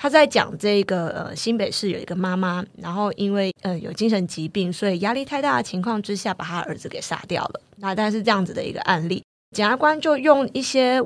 Speaker 1: 他在讲这个呃，新北市有一个妈妈，然后因为呃有精神疾病，所以压力太大的情况之下，把他儿子给杀掉了。那大概是这样子的一个案例，检察官就用一些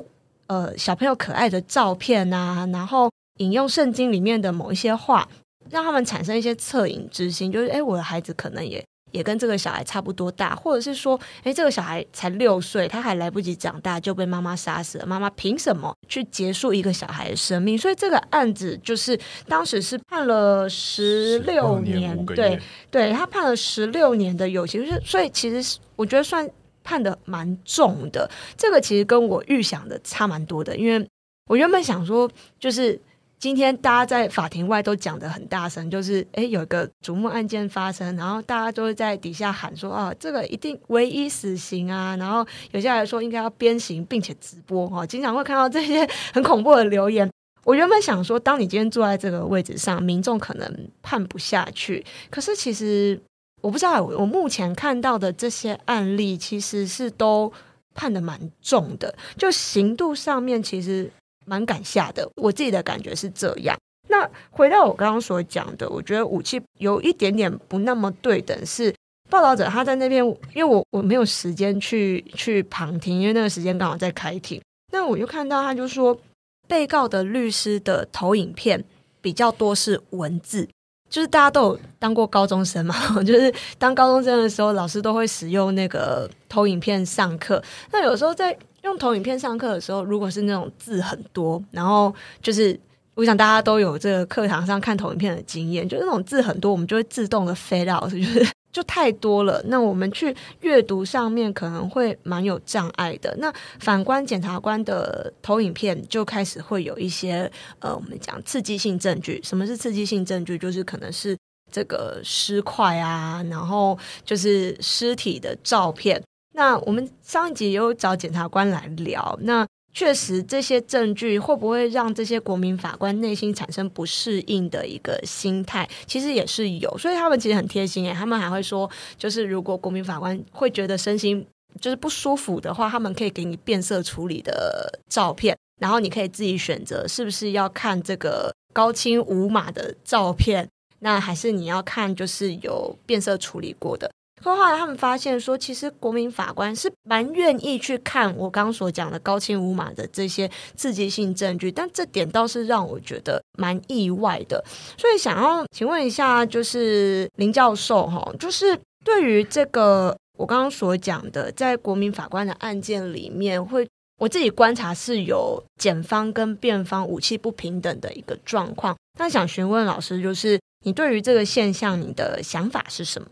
Speaker 1: 呃小朋友可爱的照片啊，然后引用圣经里面的某一些话，让他们产生一些恻隐之心，就是哎，我的孩子可能也。也跟这个小孩差不多大，或者是说，哎，这个小孩才六岁，他还来不及长大就被妈妈杀死了。妈妈凭什么去结束一个小孩的生命？所以这个案子就是当时是判了十六年，对对，他判了十六年的有期，就是所以其实我觉得算判得蛮重的。这个其实跟我预想的差蛮多的，因为我原本想说就是。今天大家在法庭外都讲得很大声，就是诶有一个瞩目案件发生，然后大家都会在底下喊说啊，这个一定唯一死刑啊，然后有些人说应该要鞭刑，并且直播哈，经常会看到这些很恐怖的留言。我原本想说，当你今天坐在这个位置上，民众可能判不下去，可是其实我不知道，我目前看到的这些案例其实是都判得蛮重的，就刑度上面其实。蛮敢下的，我自己的感觉是这样。那回到我刚刚所讲的，我觉得武器有一点点不那么对等。是报道者他在那边，因为我我没有时间去去旁听，因为那个时间刚好在开庭。那我就看到他就说，被告的律师的投影片比较多是文字，就是大家都有当过高中生嘛，就是当高中生的时候，老师都会使用那个投影片上课。那有时候在用投影片上课的时候，如果是那种字很多，然后就是我想大家都有这个课堂上看投影片的经验，就是那种字很多，我们就会自动的飞到就是就太多了。那我们去阅读上面可能会蛮有障碍的。那反观检察官的投影片，就开始会有一些呃，我们讲刺激性证据。什么是刺激性证据？就是可能是这个尸块啊，然后就是尸体的照片。那我们上一集有找检察官来聊，那确实这些证据会不会让这些国民法官内心产生不适应的一个心态？其实也是有，所以他们其实很贴心诶，他们还会说，就是如果国民法官会觉得身心就是不舒服的话，他们可以给你变色处理的照片，然后你可以自己选择是不是要看这个高清无码的照片，那还是你要看就是有变色处理过的。后来他们发现说，其实国民法官是蛮愿意去看我刚刚所讲的高清无码的这些刺激性证据，但这点倒是让我觉得蛮意外的。所以想要请问一下，就是林教授哈，就是对于这个我刚刚所讲的，在国民法官的案件里面，会我自己观察是有检方跟辩方武器不平等的一个状况。那想询问老师，就是你对于这个现象，你的想法是什么？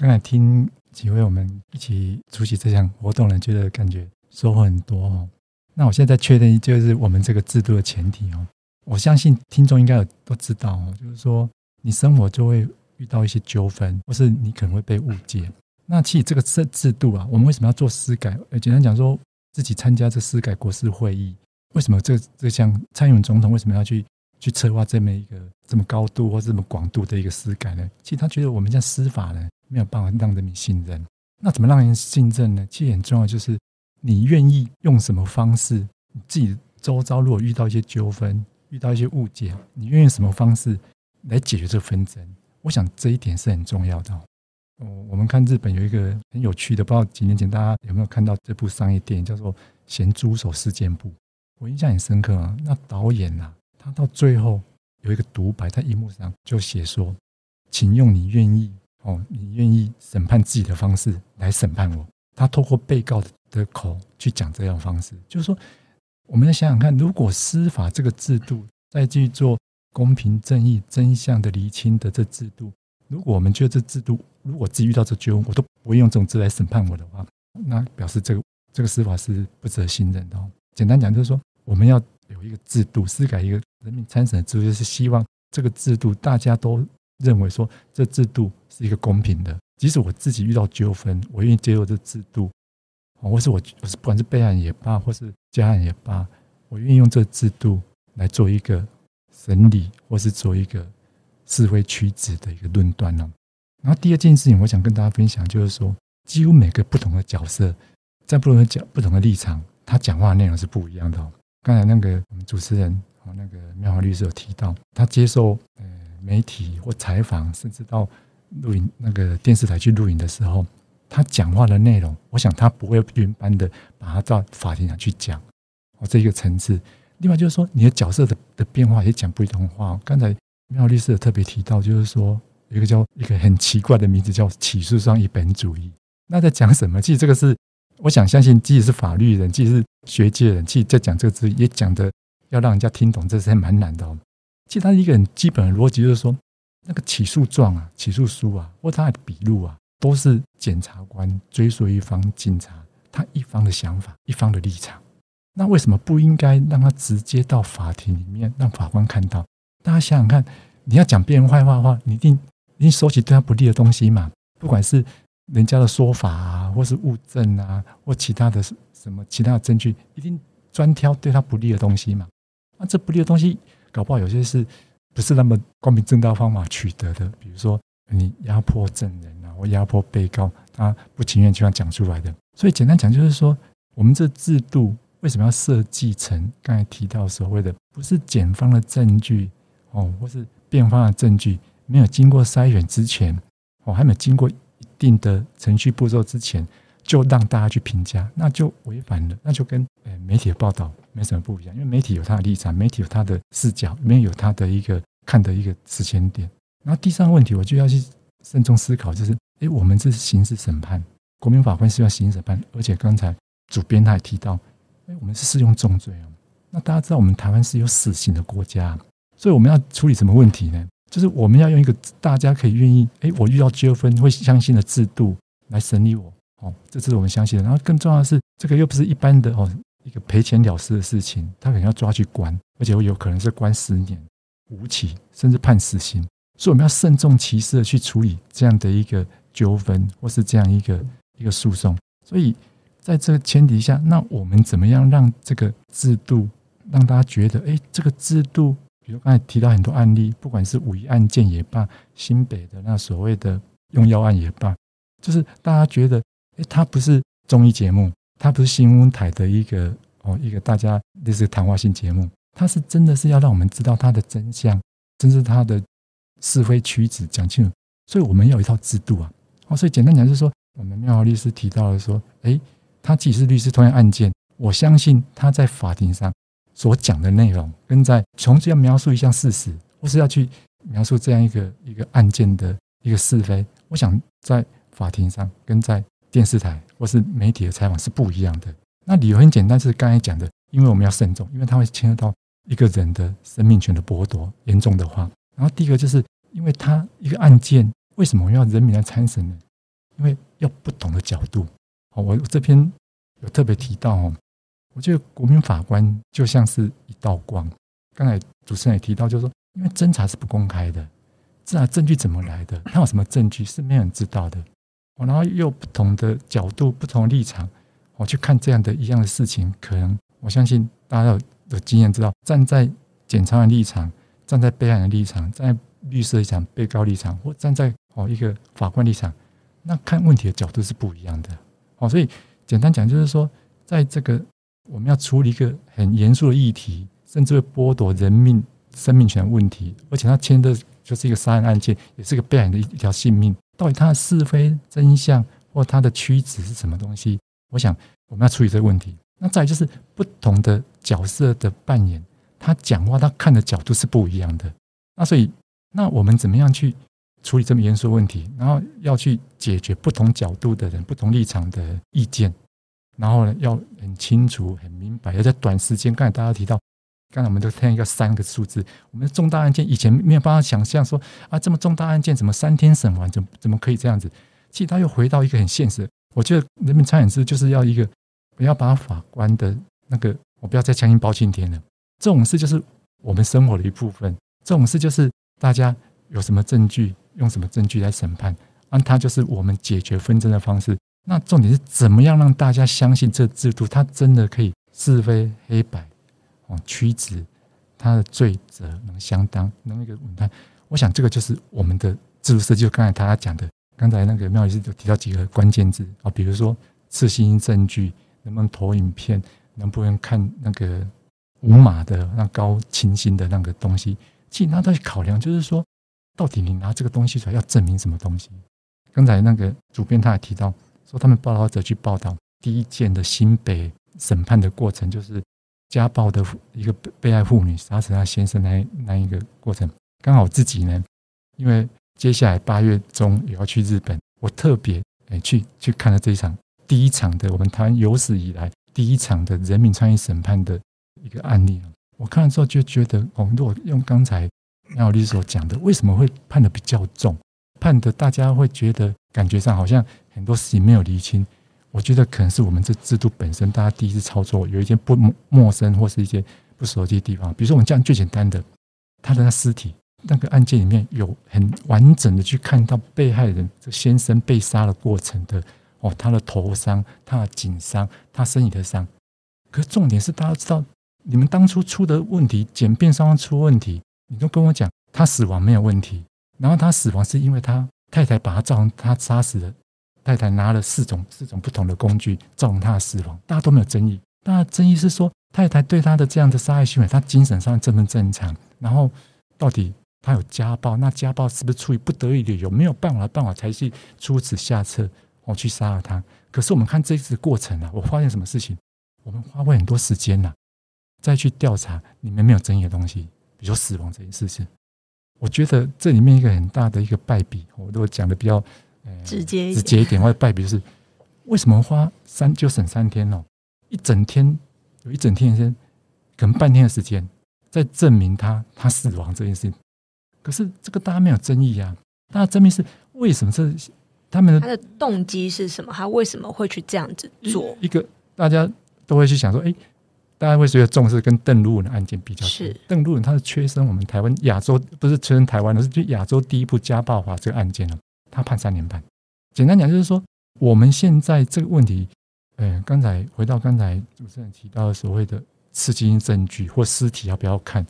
Speaker 4: 刚才听几位我们一起出席这项活动的人，觉得感觉收获很多哦。那我现在确认，就是我们这个制度的前提哦。我相信听众应该有都知道哦，就是说你生活就会遇到一些纠纷，或是你可能会被误解。那其实这个制制度啊，我们为什么要做司改？呃，简单讲说，自己参加这司改国事会议，为什么这这项参与总统为什么要去？去策划这么一个这么高度或这么广度的一个司改呢？其实他觉得我们这样司法呢，没有办法让人民信任。那怎么让人信任呢？其实很重要，就是你愿意用什么方式？你自己周遭如果遇到一些纠纷、遇到一些误解，你愿意什么方式来解决这个纷争？我想这一点是很重要的。哦，我们看日本有一个很有趣的，不知道几年前大家有没有看到这部商业电影，叫做《咸猪手事件簿》，我印象很深刻啊。那导演、啊。到最后有一个独白在荧幕上就写说：“请用你愿意哦，你愿意审判自己的方式来审判我。他透过被告的口去讲这样方式，就是说，我们要想想看，如果司法这个制度再去做公平正义、真相的厘清的这制度，如果我们觉得这制度，如果自己遇到这纠纷，我都不会用这种字来审判我的话，那表示这个这个司法是不值得信任的。哦简单讲，就是说，我们要有一个制度，司改一个人民参审制度，就是希望这个制度大家都认为说，这制度是一个公平的。即使我自己遇到纠纷，我愿意接受这制度，或是我我是不管是备案也罢，或是加案也罢，我愿意用这制度来做一个审理，或是做一个是非曲直的一个论断呢。然后第二件事情，我想跟大家分享，就是说，几乎每个不同的角色，在不同的角、不同的立场，他讲话的内容是不一样的。刚才那个主持人那个妙华律师有提到，他接受呃媒体或采访，甚至到。录影那个电视台去录影的时候，他讲话的内容，我想他不会原班的把它到法庭上去讲哦，这一个层次。另外就是说，你的角色的的变化也讲不同话。刚才妙律师有特别提到，就是说一个叫一个很奇怪的名字叫起诉上一本主义。那在讲什么？其实这个是我想相信，即使是法律人，即使是学界人，其实在讲这个字也讲的要让人家听懂，这是还蛮难的哦。其实他一个很基本的逻辑就是说。那个起诉状啊、起诉书啊，或他的笔录啊，都是检察官追诉一方警察他一方的想法、一方的立场。那为什么不应该让他直接到法庭里面，让法官看到？大家想想看，你要讲别人坏话的话，你一定一定收集对他不利的东西嘛？不管是人家的说法啊，或是物证啊，或其他的什么其他的证据，一定专挑对他不利的东西嘛？那这不利的东西，搞不好有些是。不是那么光明正大方法取得的，比如说你压迫证人啊，或压迫被告，他不情愿就要讲出来的。所以简单讲就是说，我们这制度为什么要设计成刚才提到所谓的，不是检方的证据哦，或是辩方的证据没有经过筛选之前，哦，还没有经过一定的程序步骤之前，就让大家去评价，那就违反了，那就跟呃媒体的报道没什么不一样，因为媒体有他的立场，媒体有他的视角，里面有他的一个。看的一个时间点，然后第三个问题，我就要去慎重思考，就是，诶，我们这是刑事审判，国民法官是要刑事审判，而且刚才主编他也提到，诶，我们是适用重罪哦。那大家知道，我们台湾是有死刑的国家，所以我们要处理什么问题呢？就是我们要用一个大家可以愿意，诶，我遇到纠纷会相信的制度来审理我，哦，这是我们相信的。然后更重要的是，这个又不是一般的哦，一个赔钱了事的事情，他可能要抓去关，而且会有可能是关十年。无期甚至判死刑，所以我们要慎重其事的去处理这样的一个纠纷，或是这样一个一个诉讼。所以在这个前提下，那我们怎么样让这个制度让大家觉得，哎，这个制度，比如刚才提到很多案例，不管是五一案件也罢，新北的那所谓的用药案也罢，就是大家觉得，哎，它不是综艺节目，它不是新闻台的一个哦一个大家类似谈话性节目。他是真的是要让我们知道他的真相，甚至他的是非曲直讲清楚，所以我们要有一套制度啊。哦，所以简单讲就是说，我们妙华律师提到了说，诶，他既是律师，同样案件，我相信他在法庭上所讲的内容，跟在从这要描述一项事实，或是要去描述这样一个一个案件的一个是非，我想在法庭上跟在电视台或是媒体的采访是不一样的。那理由很简单，是刚才讲的，因为我们要慎重，因为它会牵涉到。一个人的生命权的剥夺严重的话，然后第一个就是因为他一个案件，为什么要人民来参审呢？因为要不同的角度。哦，我这篇有特别提到哦，我觉得国民法官就像是一道光。刚才主持人也提到，就是说，因为侦查是不公开的，侦查证据怎么来的？他有什么证据是没有人知道的？哦，然后又不同的角度、不同立场，我去看这样的一样的事情，可能我相信大家有。的经验知道，站在检察官立场，站在被害人立场，站在律师立场、被告立场，或站在哦一个法官立场，那看问题的角度是不一样的。哦，所以简单讲就是说，在这个我们要处理一个很严肃的议题，甚至会剥夺人命生命权问题，而且它牵的就是一个杀人案件，也是一个被害人的一条性命。到底它的是非真相或它的曲直是什么东西？我想我们要处理这个问题。那再就是不同的角色的扮演，他讲话他看的角度是不一样的。那所以，那我们怎么样去处理这么严肃的问题，然后要去解决不同角度的人、不同立场的意见，然后呢，要很清楚、很明白，要在短时间。刚才大家提到，刚才我们都听一个三个数字，我们的重大案件以前没有办法想象说啊，这么重大案件怎么三天审完，怎么怎么可以这样子？其实他又回到一个很现实。我觉得人民参演制就是要一个不要把法官的那个，我不要再强行包青天了。这种事就是我们生活的一部分，这种事就是大家有什么证据。用什么证据来审判？那它就是我们解决纷争的方式。那重点是怎么样让大家相信这制度，它真的可以是非黑白哦，曲直，它的罪责能相当，能一个稳判。我想这个就是我们的制度设计。就刚才他讲的，刚才那个妙律师就提到几个关键字啊，比如说刺心证据，能不能投影片，能不能看那个无码的那高清新的那个东西。其实他在考量就是说。到底你拿这个东西出来要证明什么东西？刚才那个主编他也提到说，他们报道者去报道第一件的新北审判的过程，就是家暴的一个被害妇女杀死她先生那那一个过程。刚好自己呢，因为接下来八月中也要去日本，我特别诶去去看了这一场第一场的我们台湾有史以来第一场的人民参与审判的一个案例。我看了之后就觉得，哦，如果用刚才。妙律师所讲的，为什么会判的比较重？判的大家会觉得感觉上好像很多事情没有厘清。我觉得可能是我们这制度本身，大家第一次操作有一些不陌生或是一些不熟悉的地方。比如说，我们讲最简单的，他的尸体那个案件里面有很完整的去看到被害人这先生被杀的过程的哦，他的头伤、他的颈伤、他身体的伤。可重点是，大家知道你们当初出的问题，检验上出问题。你都跟我讲，他死亡没有问题，然后他死亡是因为他太太把他造成他杀死的，太太拿了四种四种不同的工具造成他的死亡，大家都没有争议。大家争议是说，太太对他的这样的杀害行为，他精神上正不正常？然后到底他有家暴？那家暴是不是出于不得已的？有没有办法办法才去出此下策，我去杀了他？可是我们看这次过程啊，我发现什么事情？我们花费很多时间呐、再去调查里面没有争议的东西。比如死亡这件事情，我觉得这里面一个很大的一个败笔，我如果讲的比较直接直接一点，或者败笔就是为什么花三就省三天哦，一整天有一整天的时间，可能半天的时间在证明他他死亡这件事情，可是这个大家没有争议啊，大家争议是为什么这他们的
Speaker 1: 他的动机是什么？他为什么会去这样子做？
Speaker 4: 一个大家都会去想说，哎。大家会觉得重视跟邓如文的案件比较。是邓如文，他是催生我们台湾亚洲，不是催生台湾的，是就亚洲第一部家暴法这个案件了。他判三年半。简单讲就是说，我们现在这个问题，呃，刚才回到刚才主持人提到的所谓的刺激证据或尸体要不要看，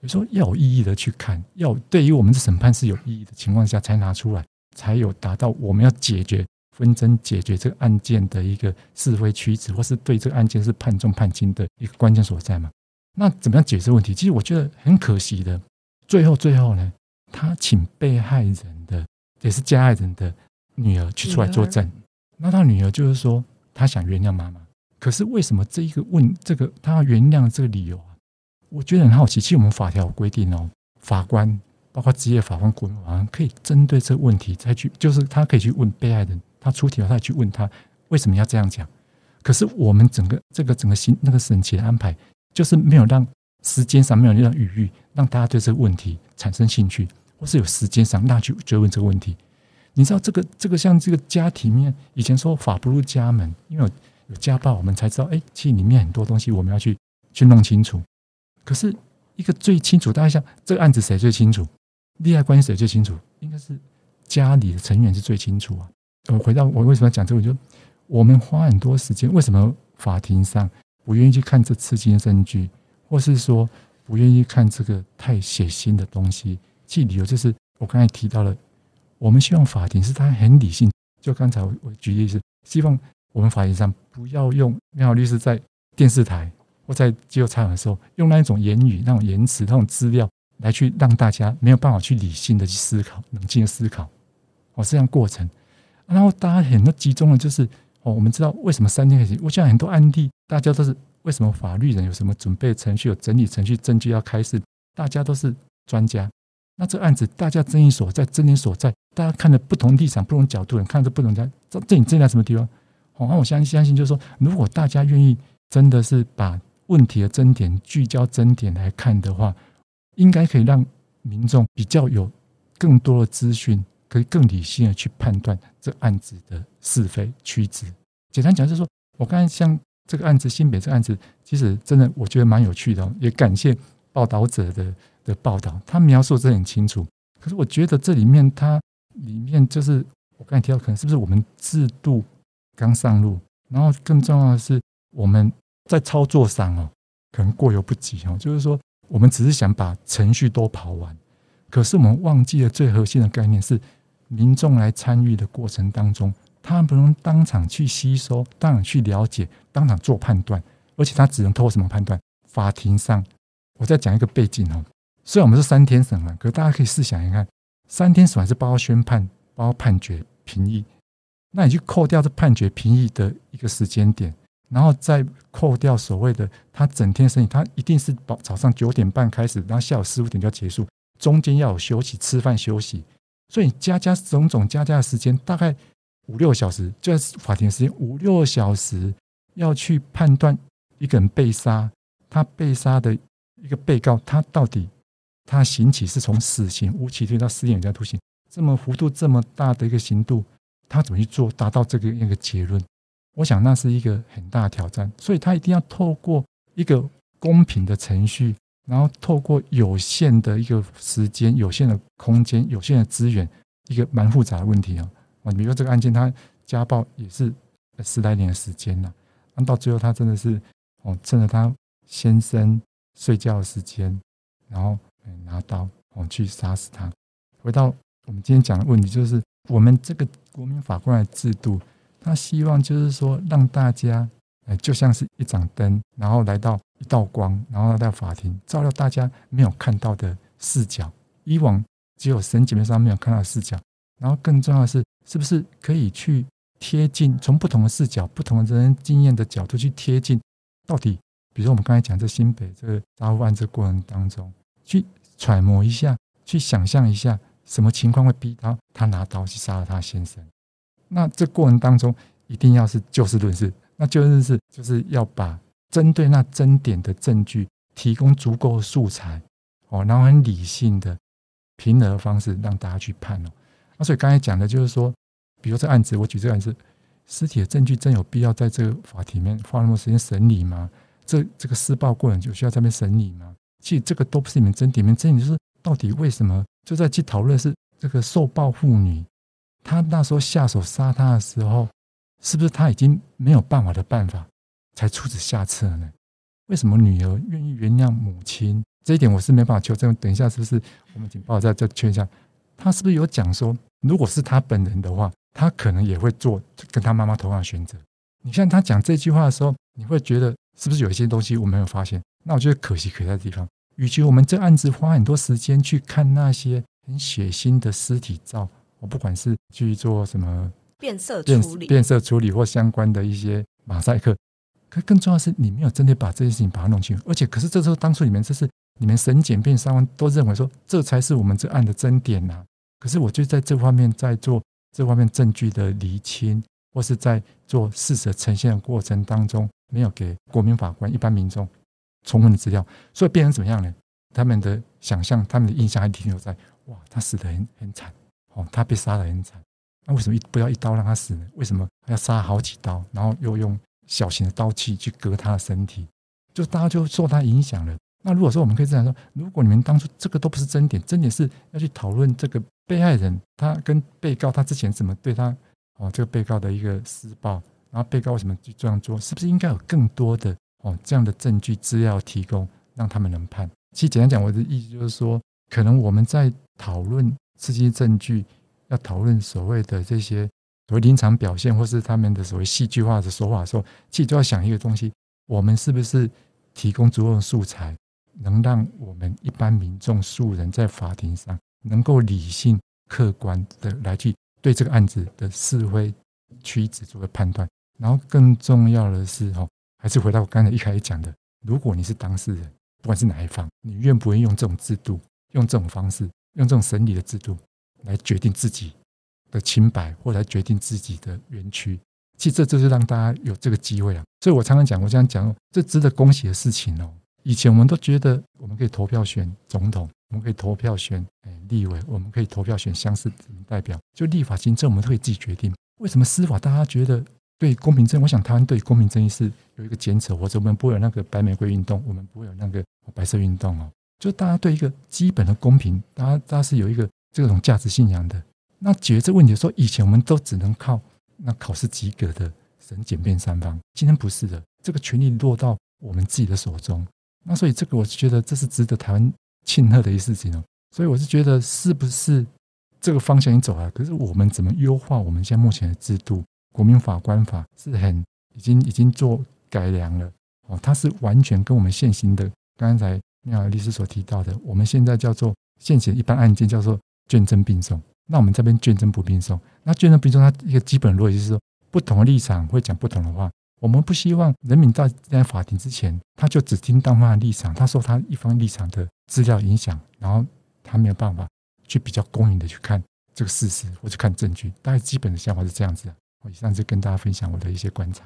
Speaker 4: 有时候要有意义的去看，要对于我们的审判是有意义的情况下才拿出来，才有达到我们要解决。纷争解决这个案件的一个是非曲直，或是对这个案件是判重判轻的一个关键所在嘛？那怎么样解决问题？其实我觉得很可惜的，最后最后呢，他请被害人也是加害人的女儿去出来作证。那他女儿就是说，他想原谅妈妈。可是为什么这一个问这个他要原谅这个理由啊？我觉得很好奇。其实我们法条规定哦，法官包括职业法官、国民法官可以针对这个问题再去，就是他可以去问被害人。他出庭了，他去问他为什么要这样讲。可是我们整个这个整个审那个审期的安排，就是没有让时间上没有让余裕，让大家对这个问题产生兴趣，或是有时间上那去追问这个问题。你知道这个这个像这个家庭面，以前说法不入家门，因为有，有家暴，我们才知道，哎，其实里面很多东西我们要去去弄清楚。可是一个最清楚，大家想这个案子谁最清楚？利害关系谁最清楚？应该是家里的成员是最清楚啊。我回到我为什么要讲这个？就我们花很多时间，为什么法庭上不愿意去看这刺激的证据，或是说不愿意看这个太血腥的东西？其理由就是我刚才提到了，我们希望法庭是他很理性。就刚才我举例是，希望我们法庭上不要用妙律师在电视台或在接受采访的时候，用那一种言语、那种言辞、那种资料来去让大家没有办法去理性的去思考、冷静的思考。哦，这样过程。然后大家很多集中的就是哦，我们知道为什么三天可以？我想很多案例，大家都是为什么法律人有什么准备程序、有整理程序、证据要开示，大家都是专家。那这案子大家争议所在，争点所在，大家看的不同立场、不同角度，人看着不同家，这这你争在什么地方？好，那我相信相信就是说，如果大家愿意真的是把问题的争点聚焦争点来看的话，应该可以让民众比较有更多的资讯，可以更理性的去判断这案子的是非曲直。简单讲就是说，我刚才像这个案子新北这个案子，其实真的我觉得蛮有趣的，也感谢报道者的。的报道，他描述这很清楚。可是我觉得这里面，它里面就是我刚才提到，可能是不是我们制度刚上路，然后更重要的是我们在操作上哦，可能过犹不及哦。就是说，我们只是想把程序都跑完，可是我们忘记了最核心的概念是，民众来参与的过程当中，他不能当场去吸收，当场去了解，当场做判断，而且他只能透过什么判断？法庭上，我再讲一个背景哦。虽然我们是三天审完，可是大家可以试想一下，三天审完是包括宣判、包括判决、评议，那你去扣掉这判决、评议的一个时间点，然后再扣掉所谓的他整天审理，他一定是早早上九点半开始，然后下午四五点就要结束，中间要有休息、吃饭休息，所以加加种种加加的时间大概五六小时，就在法庭时间五六小时要去判断一个人被杀，他被杀的一个被告他到底。他刑期是从死刑无期推到十年有期徒刑，这么幅度这么大的一个刑度，他怎么去做达到这个一个结论？我想那是一个很大的挑战，所以他一定要透过一个公平的程序，然后透过有限的一个时间、有限的空间、有限的资源，一个蛮复杂的问题啊。啊，比如说这个案件，他家暴也是十来年的时间了，那到最后他真的是哦，趁着他先生睡觉的时间，然后。拿刀哦去杀死他。回到我们今天讲的问题，就是我们这个国民法官的制度，他希望就是说让大家，哎，就像是一盏灯，然后来到一道光，然后来到法庭，照亮大家没有看到的视角。以往只有审检上没有看到的视角，然后更重要的是，是不是可以去贴近，从不同的视角、不同的人经验的角度去贴近，到底，比如说我们刚才讲这新北这个杀夫案这过程当中去。揣摩一下，去想象一下，什么情况会逼他他拿刀去杀了他先生？那这过程当中一定要是就事论事，那就事论事就是要把针对那争点的证据提供足够的素材哦，然后很理性的平和的方式让大家去判哦。那所以刚才讲的就是说，比如这案子，我举这个案子，尸体的证据真有必要在这个法庭里面花那么多时间审理吗？这这个施暴过程就需要在那边审理吗？其实这个都不是你们争点，你们争点就是到底为什么就在去讨论是这个受暴妇女，她那时候下手杀她的时候，是不是她已经没有办法的办法才出此下策呢？为什么女儿愿意原谅母亲？这一点我是没办法求证。等一下是不是我们警报再再劝一下？他是不是有讲说，如果是他本人的话，他可能也会做跟他妈妈同样的选择？你像他讲这句话的时候，你会觉得是不是有一些东西我没有发现？那我觉得可惜可惜在的地方，与其我们这案子花很多时间去看那些很血腥的尸体照，我不管是去做什么
Speaker 1: 变色处理、
Speaker 4: 变色处理或相关的一些马赛克，可更重要的是，你没有真的把这件事情把它弄清楚。而且，可是这时候当初你们这是你们审检辩三方都认为说这才是我们这案的争点呐。可是，我就在这方面在做这方面证据的厘清，或是在做事实呈现的过程当中，没有给国民法官、一般民众。充分的资料，所以变成怎么样呢？他们的想象、他们的印象还停留在哇，他死得很很惨哦，他被杀得很惨。那为什么一不要一刀让他死呢？为什么要杀好几刀，然后又用小型的刀器去割他的身体？就大家就受他影响了。那如果说我们可以这样说，如果你们当初这个都不是真点，真点是要去讨论这个被害人他跟被告他之前怎么对他哦，这个被告的一个施暴，然后被告为什么去这样做？是不是应该有更多的？哦，这样的证据资料提供，让他们能判。其实简单讲，我的意思就是说，可能我们在讨论刺激证据，要讨论所谓的这些所谓临场表现，或是他们的所谓戏剧化的手法的时候，其实就要想一个东西：我们是不是提供足够的素材，能让我们一般民众、素人在法庭上能够理性、客观的来去对这个案子的是非曲直做个判断？然后更重要的是，哈。还是回到我刚才一开始讲的，如果你是当事人，不管是哪一方，你愿不愿意用这种制度、用这种方式，用这种审理的制度来决定自己的清白，或来决定自己的冤屈。其实这就是让大家有这个机会啊。所以我常常讲，我这样讲，这值得恭喜的事情哦。以前我们都觉得我们可以投票选总统，我们可以投票选哎立委，我们可以投票选乡市代表，就立法行政我们都可以自己决定。为什么司法大家觉得对公平正义？我想台湾对公平正义是有一个坚持，或者我们不会有那个白玫瑰运动，我们不会有那个白色运动哦。就大家对一个基本的公平，大家大家是有一个这种价值信仰的。那解决这问题的时候，以前我们都只能靠那考试及格的神检辩三方，今天不是的，这个权力落到我们自己的手中。那所以这个，我是觉得这是值得台湾庆贺的一事情哦。所以我是觉得，是不是这个方向已经走了？可是我们怎么优化我们现在目前的制度？国民法官法是很已经已经做改良了哦，它是完全跟我们现行的刚才妙律师所提到的，我们现在叫做现行一般案件叫做卷证并送。那我们这边卷证不并送，那卷证并送它一个基本逻辑是说，不同的立场会讲不同的话。我们不希望人民到在法庭之前，他就只听当方的立场，他受他一方立场的资料影响，然后他没有办法去比较公允的去看这个事实或者看证据。大概基本的想法是这样子。我以上就跟大家分享我的一些观察。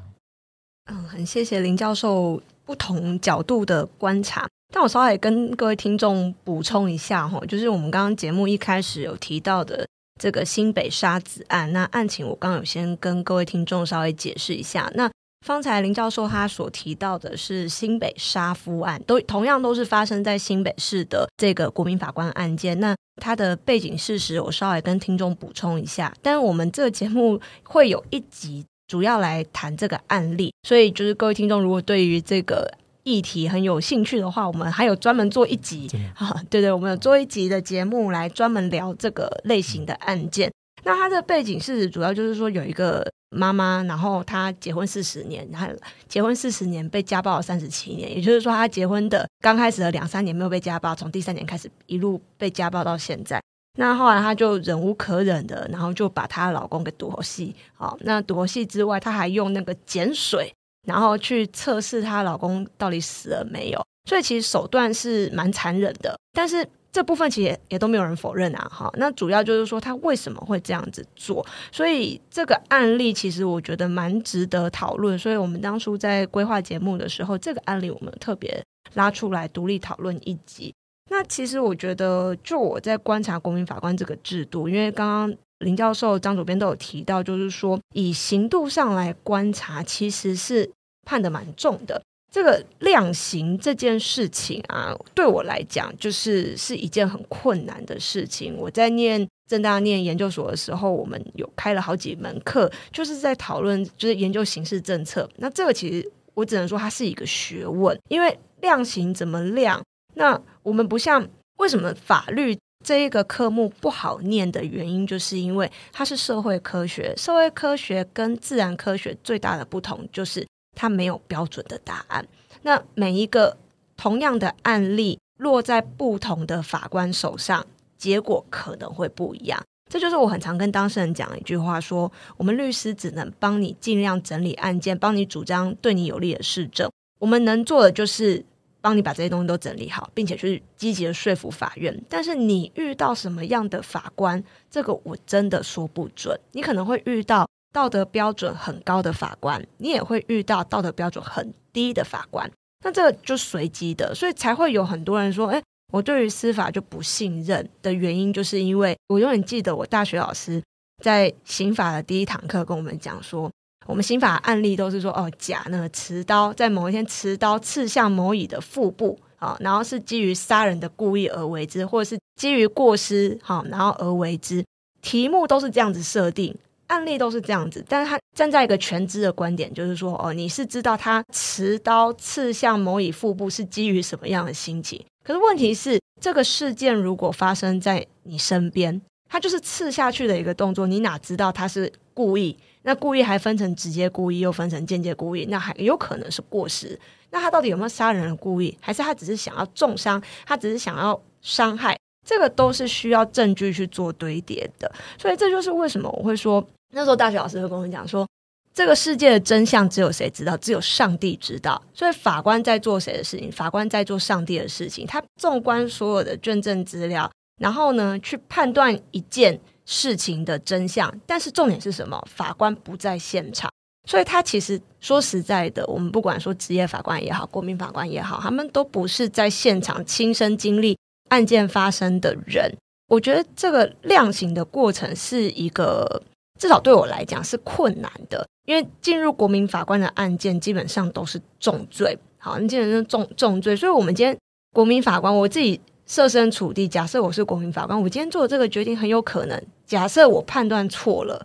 Speaker 1: 嗯，很谢谢林教授不同角度的观察。但我稍微跟各位听众补充一下哈，就是我们刚刚节目一开始有提到的这个新北沙子案，那案情我刚刚有先跟各位听众稍微解释一下。那方才林教授他所提到的是新北杀夫案，都同样都是发生在新北市的这个国民法官案件。那它的背景事实，我稍微跟听众补充一下。但是我们这个节目会有一集主要来谈这个案例，所以就是各位听众如果对于这个议题很有兴趣的话，我们还有专门做一集啊，对对，我们有做一集的节目来专门聊这个类型的案件。那它的背景事实主要就是说有一个。妈妈，然后她结婚四十年，然后结婚四十年被家暴了三十七年，也就是说，她结婚的刚开始的两三年没有被家暴，从第三年开始一路被家暴到现在。那后来她就忍无可忍的，然后就把她老公给夺戏。好，那夺戏之外，她还用那个碱水，然后去测试她老公到底死了没有。所以其实手段是蛮残忍的，但是。这部分其实也，也都没有人否认啊，哈，那主要就是说他为什么会这样子做，所以这个案例其实我觉得蛮值得讨论，所以我们当初在规划节目的时候，这个案例我们特别拉出来独立讨论一集。那其实我觉得，就我在观察国民法官这个制度，因为刚刚林教授、张主编都有提到，就是说以刑度上来观察，其实是判得蛮重的。这个量刑这件事情啊，对我来讲就是是一件很困难的事情。我在念正大念研究所的时候，我们有开了好几门课，就是在讨论，就是研究刑事政策。那这个其实我只能说它是一个学问，因为量刑怎么量？那我们不像为什么法律这一个科目不好念的原因，就是因为它是社会科学。社会科学跟自然科学最大的不同就是。它没有标准的答案。那每一个同样的案例落在不同的法官手上，结果可能会不一样。这就是我很常跟当事人讲的一句话说：我们律师只能帮你尽量整理案件，帮你主张对你有利的事证。我们能做的就是帮你把这些东西都整理好，并且去积极的说服法院。但是你遇到什么样的法官，这个我真的说不准。你可能会遇到。道德标准很高的法官，你也会遇到道德标准很低的法官，那这个就随机的，所以才会有很多人说：“哎，我对于司法就不信任。”的原因，就是因为我永远记得我大学老师在刑法的第一堂课跟我们讲说，我们刑法案例都是说：“哦，甲呢持刀在某一天持刀刺向某乙的腹部，啊，然后是基于杀人的故意而为之，或者是基于过失，好，然后而为之。”题目都是这样子设定。案例都是这样子，但是他站在一个全知的观点，就是说，哦，你是知道他持刀刺向某乙腹部是基于什么样的心情。可是问题是，这个事件如果发生在你身边，他就是刺下去的一个动作，你哪知道他是故意？那故意还分成直接故意，又分成间接故意，那还有可能是过失。那他到底有没有杀人的故意？还是他只是想要重伤？他只是想要伤害？这个都是需要证据去做堆叠的。所以这就是为什么我会说。那时候大学老师会跟我们讲说，这个世界的真相只有谁知道？只有上帝知道。所以法官在做谁的事情？法官在做上帝的事情。他纵观所有的卷证资料，然后呢去判断一件事情的真相。但是重点是什么？法官不在现场，所以他其实说实在的，我们不管说职业法官也好，国民法官也好，他们都不是在现场亲身经历案件发生的人。我觉得这个量刑的过程是一个，至少对我来讲是困难的，因为进入国民法官的案件基本上都是重罪，好，你基本上重重罪，所以我们今天国民法官，我自己设身处地，假设我是国民法官，我今天做的这个决定很有可能，假设我判断错了，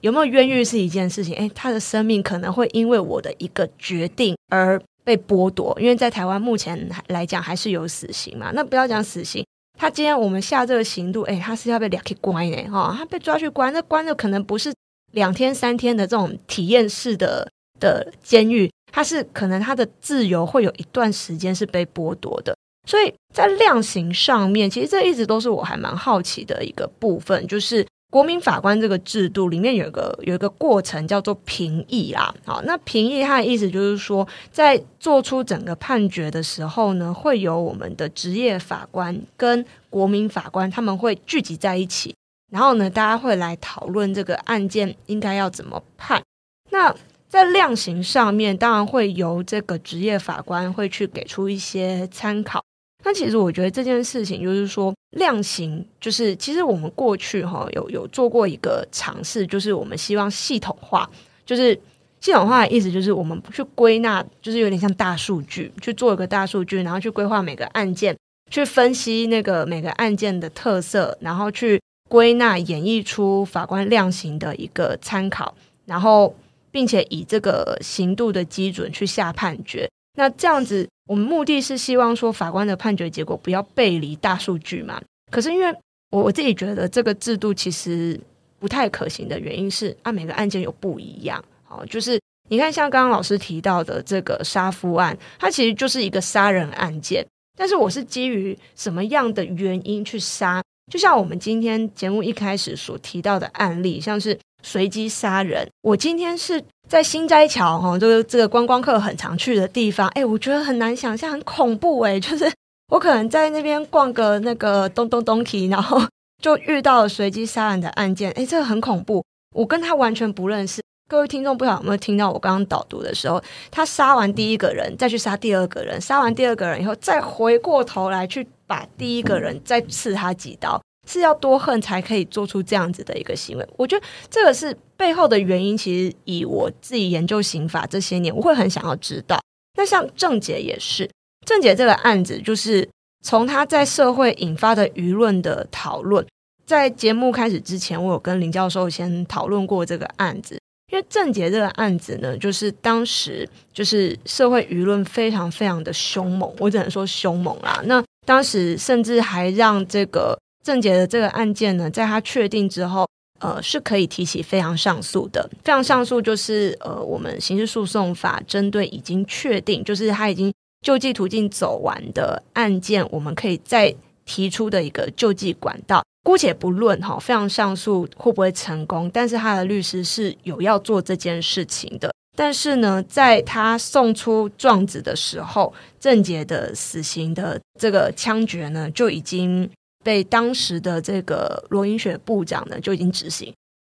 Speaker 1: 有没有冤狱是一件事情，诶，他的生命可能会因为我的一个决定而被剥夺，因为在台湾目前来讲还是有死刑嘛，那不要讲死刑。他今天我们下这个刑度，哎，他是要被两去关呢，哈，他被抓去关，那关的可能不是两天三天的这种体验式的的监狱，他是可能他的自由会有一段时间是被剥夺的，所以在量刑上面，其实这一直都是我还蛮好奇的一个部分，就是。国民法官这个制度里面有一个有一个过程叫做评议啦，好，那评议它的意思就是说，在做出整个判决的时候呢，会有我们的职业法官跟国民法官他们会聚集在一起，然后呢，大家会来讨论这个案件应该要怎么判。那在量刑上面，当然会由这个职业法官会去给出一些参考。那其实我觉得这件事情就是说，量刑就是其实我们过去哈有有做过一个尝试，就是我们希望系统化，就是系统化的意思就是我们去归纳，就是有点像大数据去做一个大数据，然后去规划每个案件，去分析那个每个案件的特色，然后去归纳演绎出法官量刑的一个参考，然后并且以这个刑度的基准去下判决。那这样子。我们目的是希望说法官的判决结果不要背离大数据嘛？可是因为我我自己觉得这个制度其实不太可行的原因是啊，每个案件有不一样。好，就是你看像刚刚老师提到的这个杀夫案，它其实就是一个杀人案件，但是我是基于什么样的原因去杀？就像我们今天节目一开始所提到的案例，像是随机杀人，我今天是。在心斋桥哈，就是这个观光客很常去的地方，哎，我觉得很难想象，很恐怖哎，就是我可能在那边逛个那个东东东西，然后就遇到了随机杀人的案件，哎，这个很恐怖，我跟他完全不认识。各位听众不知道有没有听到我刚刚导读的时候，他杀完第一个人，再去杀第二个人，杀完第二个人以后，再回过头来去把第一个人再刺他几刀。是要多恨才可以做出这样子的一个行为？我觉得这个是背后的原因。其实以我自己研究刑法这些年，我会很想要知道。那像郑杰也是，郑杰这个案子，就是从他在社会引发的舆论的讨论。在节目开始之前，我有跟林教授先讨论过这个案子，因为郑杰这个案子呢，就是当时就是社会舆论非常非常的凶猛，我只能说凶猛啦。那当时甚至还让这个。郑捷的这个案件呢，在他确定之后，呃，是可以提起非常上诉的。非常上诉就是，呃，我们刑事诉讼法针对已经确定，就是他已经救济途径走完的案件，我们可以再提出的一个救济管道。姑且不论哈，非常上诉会不会成功，但是他的律师是有要做这件事情的。但是呢，在他送出状子的时候，郑捷的死刑的这个枪决呢，就已经。被当时的这个罗英雪部长呢就已经执行。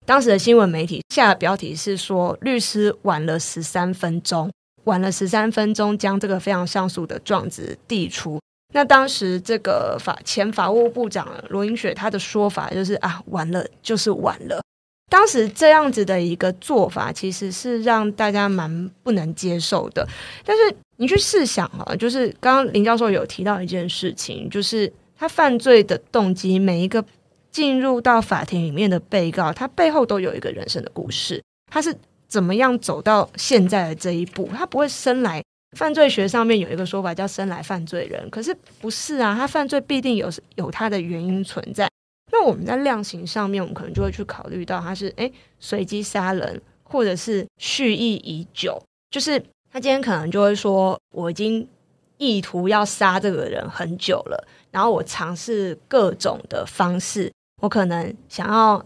Speaker 1: 当时的新闻媒体下的标题是说，律师晚了十三分钟，晚了十三分钟将这个非常上诉的状子递出。那当时这个法前法务部长罗英雪他的说法就是啊，晚了就是晚了。当时这样子的一个做法，其实是让大家蛮不能接受的。但是你去试想啊，就是刚刚林教授有提到一件事情，就是。他犯罪的动机，每一个进入到法庭里面的被告，他背后都有一个人生的故事。他是怎么样走到现在的这一步？他不会生来犯罪学上面有一个说法叫生来犯罪人，可是不是啊？他犯罪必定有有他的原因存在。那我们在量刑上面，我们可能就会去考虑到他是诶随机杀人，或者是蓄意已久。就是他今天可能就会说，我已经意图要杀这个人很久了。然后我尝试各种的方式，我可能想要，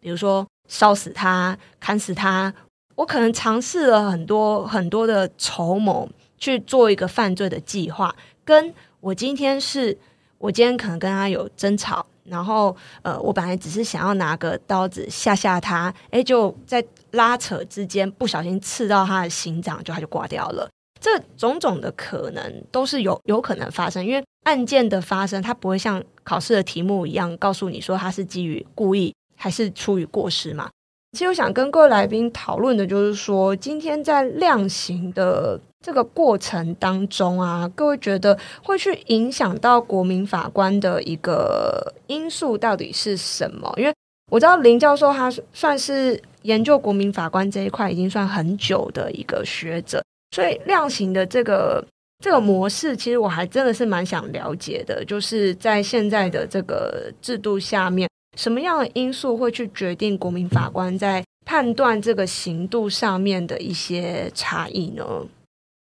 Speaker 1: 比如说烧死他、砍死他，我可能尝试了很多很多的筹谋去做一个犯罪的计划。跟我今天是，我今天可能跟他有争吵，然后呃，我本来只是想要拿个刀子吓吓他，哎，就在拉扯之间不小心刺到他的心脏，就他就挂掉了。这种种的可能都是有有可能发生，因为案件的发生，它不会像考试的题目一样告诉你说它是基于故意还是出于过失嘛。其实我想跟各位来宾讨论的就是说，今天在量刑的这个过程当中啊，各位觉得会去影响到国民法官的一个因素到底是什么？因为我知道林教授他算是研究国民法官这一块已经算很久的一个学者。所以量刑的这个这个模式，其实我还真的是蛮想了解的，就是在现在的这个制度下面，什么样的因素会去决定国民法官在判断这个刑度上面的一些差异呢？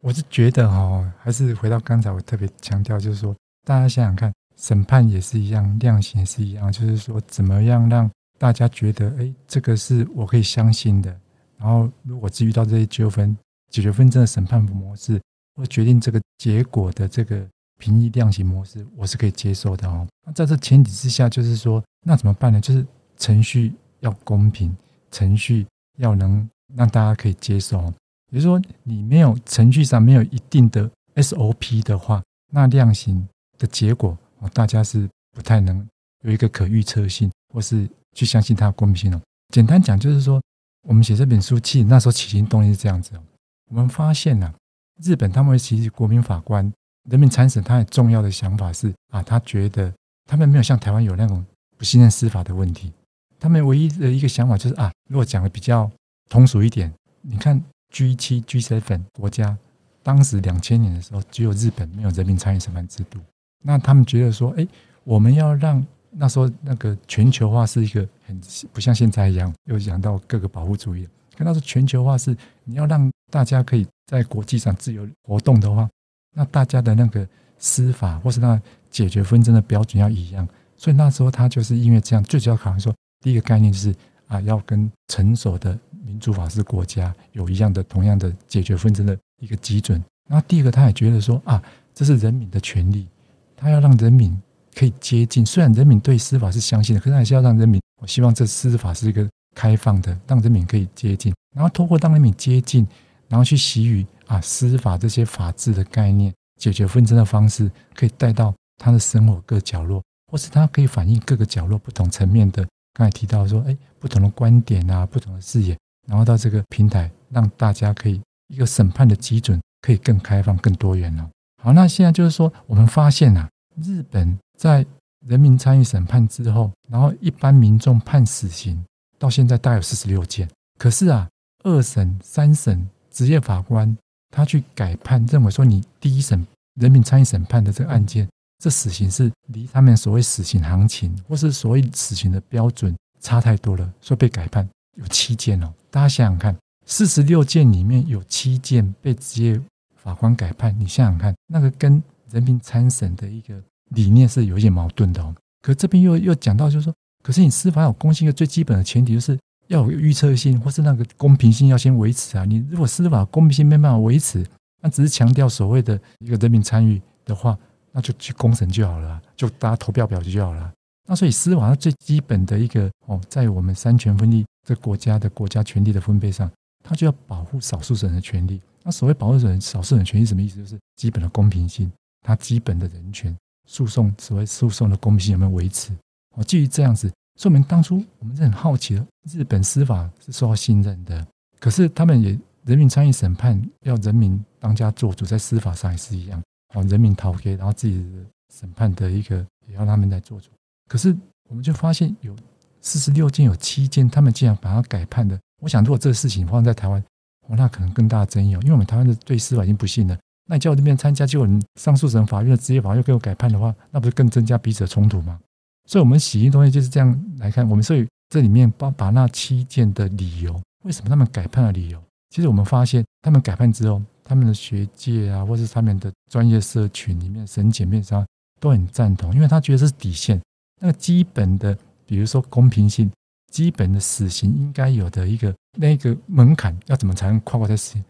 Speaker 4: 我是觉得哦，还是回到刚才我特别强调，就是说，大家想想看，审判也是一样，量刑也是一样，就是说，怎么样让大家觉得，哎，这个是我可以相信的，然后如果至于到这些纠纷。解决纷争的审判模式，或决定这个结果的这个评议量刑模式，我是可以接受的哦。那在这前提之下，就是说，那怎么办呢？就是程序要公平，程序要能让大家可以接受。比如说，你没有程序上没有一定的 SOP 的话，那量刑的结果，大家是不太能有一个可预测性，或是去相信它的公平性哦。简单讲，就是说，我们写这本书，其实那时候起心动念是这样子哦。我们发现呢、啊，日本他们其实国民法官人民参审，他很重要的想法是啊，他觉得他们没有像台湾有那种不信任司法的问题。他们唯一的一个想法就是啊，如果讲的比较通俗一点，你看 G 七、G 七粉国家，当时两千年的时候，只有日本没有人民参与审判制度。那他们觉得说，哎，我们要让那时候那个全球化是一个很不像现在一样，又讲到各个保护主义。那时候全球化是你要让大家可以在国际上自由活动的话，那大家的那个司法或是那解决纷争的标准要一样。所以那时候他就是因为这样，最主要考虑说，第一个概念就是啊，要跟成熟的民主法治国家有一样的同样的解决纷争的一个基准。然后第二个，他也觉得说啊，这是人民的权利，他要让人民可以接近。虽然人民对司法是相信的，可是还是要让人民，我希望这司法是一个。开放的，让人民可以接近，然后透过让人民接近，然后去给予啊司法这些法治的概念，解决纷争的方式，可以带到他的生活各角落，或是他可以反映各个角落不同层面的。刚才提到说，哎，不同的观点啊，不同的视野，然后到这个平台，让大家可以一个审判的基准可以更开放、更多元哦。好，那现在就是说，我们发现啊，日本在人民参与审判之后，然后一般民众判死刑。到现在大概有四十六件，可是啊，二审、三审职业法官他去改判，认为说你第一审人民参与审判的这个案件，这死刑是离他们所谓死刑行情或是所谓死刑的标准差太多了，所以被改判有七件哦。大家想想看，四十六件里面有七件被职业法官改判，你想想看，那个跟人民参审的一个理念是有一点矛盾的哦。可这边又又讲到，就是说。可是你司法有公信，一个最基本的前提就是要有预测性，或是那个公平性要先维持啊。你如果司法公平性没办法维持，那只是强调所谓的一个人民参与的话，那就去公审就好了，就大家投票表决就好了。那所以司法最基本的一个哦，在我们三权分立这国家的国家权力的分配上，它就要保护少数人的权利。那所谓保护人少数人权利什么意思？就是基本的公平性，它基本的人权诉讼，所谓诉讼的公平性有没有维持？哦，基于这样子，说明当初我们是很好奇的。日本司法是受到信任的，可是他们也人民参与审判，要人民当家作主，在司法上也是一样。哦，人民讨给，然后自己的审判的一个也要他们来做主。可是我们就发现有四十六件，有七件他们竟然把它改判的。我想，如果这个事情发生在台湾，哦，那可能更大的争议哦，因为我们台湾的对司法已经不信了。那你叫我这边参加，结果你上诉审法院的职业法又给我改判的话，那不是更增加彼此的冲突吗？所以，我们起因东西就是这样来看。我们所以这里面把把那七件的理由，为什么他们改判的理由，其实我们发现，他们改判之后，他们的学界啊，或是他们的专业社群里面，审检面上都很赞同，因为他觉得这是底线。那个基本的，比如说公平性，基本的死刑应该有的一个那个门槛，要怎么才能跨过这死刑？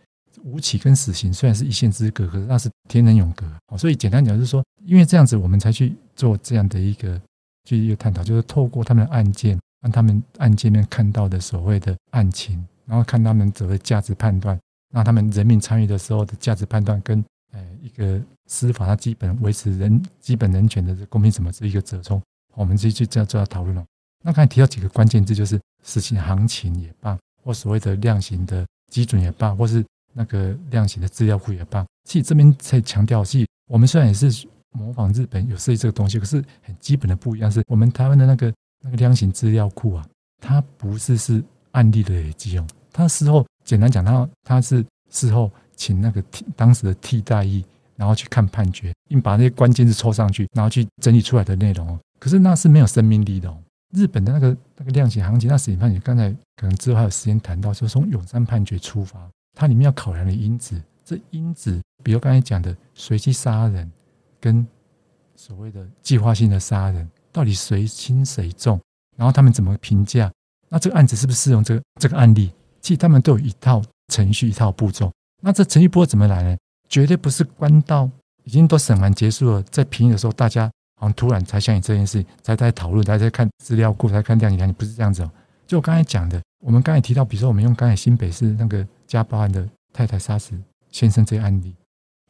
Speaker 4: 无期跟死刑虽然是一线之隔，可是那是天人永隔。所以简单讲就是说，因为这样子，我们才去做这样的一个。去一个探讨，就是透过他们的案件，让他们案件面看到的所谓的案情，然后看他们所谓价值判断，让他们人民参与的时候的价值判断，跟呃一个司法它基本维持人基本人权的公平什么是一个折冲，我们继续这样做讨论了。那刚才提到几个关键字，就是死刑行情也罢，或所谓的量刑的基准也罢，或是那个量刑的资料库也罢。其实这边在强调，是我们虽然也是模仿日本有设计这个东西，可是很基本的不一样，是我们台湾的那个那个量刑资料库啊，它不是是案例的累积哦，它事后简单讲，它它是事后请那个替当时的替代役，然后去看判决，并把那些关键字抽上去，然后去整理出来的内容哦。可是那是没有生命力的哦。日本的那个那个量刑行情，那死刑判决，刚才可能之后还有时间谈到，就从永山判决出发，它里面要考量的因子，这因子，比如刚才讲的随机杀人，跟所谓的计划性的杀人，到底谁轻谁重，然后他们怎么评价？那这个案子是不是适用这个这个案例？其实他们都有一套程序，一套步骤。那这程序波怎么来呢？绝对不是关到已经都审完结束了，在评议的时候，大家。好像突然才想起这件事，才在讨论，才在看资料库，才看量刑量刑，不是这样子哦。就我刚才讲的，我们刚才提到，比如说我们用刚才新北市那个家暴案的太太杀死先生这个案例，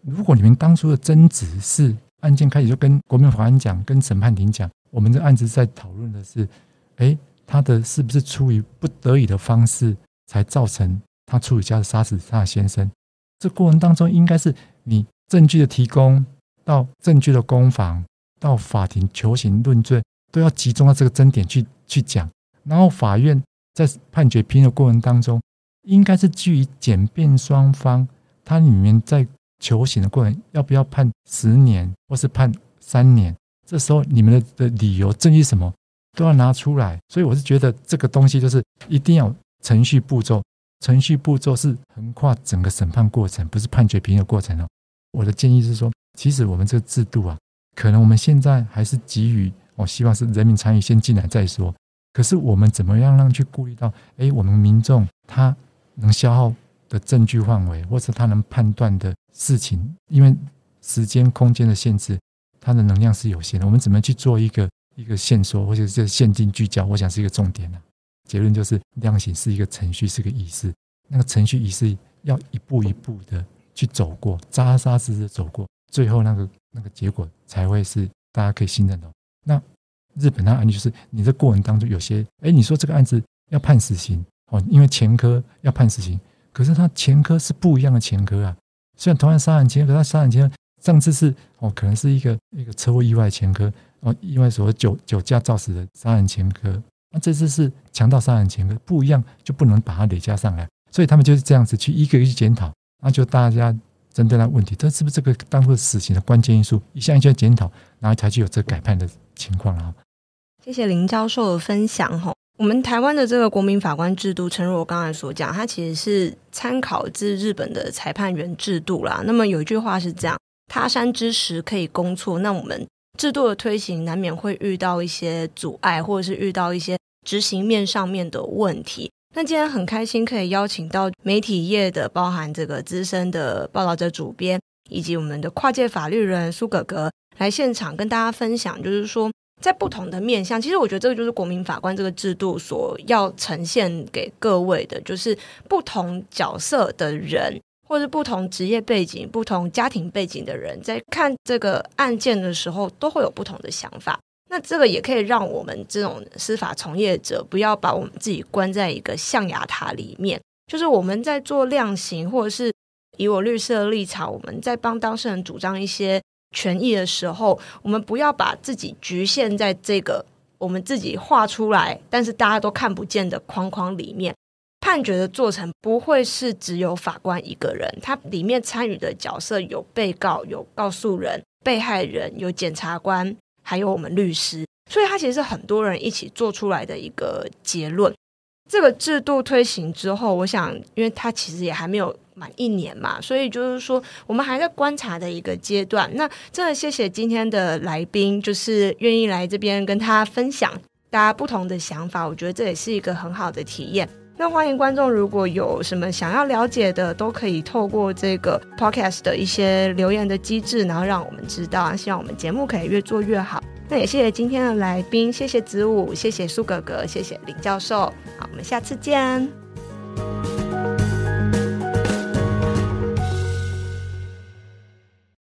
Speaker 4: 如果你们当初的争执是案件开始就跟国民法官讲，跟审判庭讲，我们这案子在讨论的是，哎，他的是不是出于不得已的方式才造成他处理家的杀死他的先生？这过程当中应该是你证据的提供到证据的攻防。到法庭求刑论罪，都要集中到这个争点去去讲。然后法院在判决评的过程当中，应该是基于检辩双方，它里面在求刑的过程，要不要判十年或是判三年？这时候你们的的理由证据什么都要拿出来。所以我是觉得这个东西就是一定要程序步骤，程序步骤是横跨整个审判过程，不是判决评的过程哦。我的建议是说，其实我们这个制度啊。可能我们现在还是给予，我希望是人民参与先进来再说。可是我们怎么样让去顾虑到，哎，我们民众他能消耗的证据范围，或者他能判断的事情，因为时间空间的限制，它的能量是有限的。我们怎么去做一个一个线索，或者是限定聚焦？我想是一个重点啊。结论就是，量刑是一个程序，是个仪式。那个程序仪式要一步一步的去走过，扎扎实实走过，最后那个。那个结果才会是大家可以信任的。那日本那案例就是，你这过程当中有些，哎，你说这个案子要判死刑哦，因为前科要判死刑，可是他前科是不一样的前科啊。虽然同样杀人前科，他杀人前科上次是哦，可能是一个一个车祸意外前科哦，意外所谓酒酒驾肇死的杀人前科，那这次是强盗杀人前科，不一样就不能把它累加上来。所以他们就是这样子去一个一个去检讨，那就大家。针对那问题，这是不是这个当做死刑的关键因素？一项一项检讨，然后才具有这改判的情况啊。
Speaker 1: 谢谢林教授的分享哈。我们台湾的这个国民法官制度，诚如我刚才所讲，它其实是参考自日本的裁判员制度啦。那么有一句话是这样：他山之石可以攻错。那我们制度的推行，难免会遇到一些阻碍，或者是遇到一些执行面上面的问题。那今天很开心可以邀请到媒体业的，包含这个资深的报道者主编，以及我们的跨界法律人苏格格来现场跟大家分享，就是说在不同的面向，其实我觉得这个就是国民法官这个制度所要呈现给各位的，就是不同角色的人，或者不同职业背景、不同家庭背景的人，在看这个案件的时候，都会有不同的想法。那这个也可以让我们这种司法从业者不要把我们自己关在一个象牙塔里面。就是我们在做量刑，或者是以我律师的立场，我们在帮当事人主张一些权益的时候，我们不要把自己局限在这个我们自己画出来，但是大家都看不见的框框里面。判决的做成不会是只有法官一个人，他里面参与的角色有被告、有告诉人、被害人、有检察官。还有我们律师，所以他其实是很多人一起做出来的一个结论。这个制度推行之后，我想，因为他其实也还没有满一年嘛，所以就是说，我们还在观察的一个阶段。那真的谢谢今天的来宾，就是愿意来这边跟他分享大家不同的想法。我觉得这也是一个很好的体验。那欢迎观众，如果有什么想要了解的，都可以透过这个 podcast 的一些留言的机制，然后让我们知道。希望我们节目可以越做越好。那也谢谢今天的来宾，谢谢子午，谢谢苏哥哥，谢谢林教授。好，我们下次见。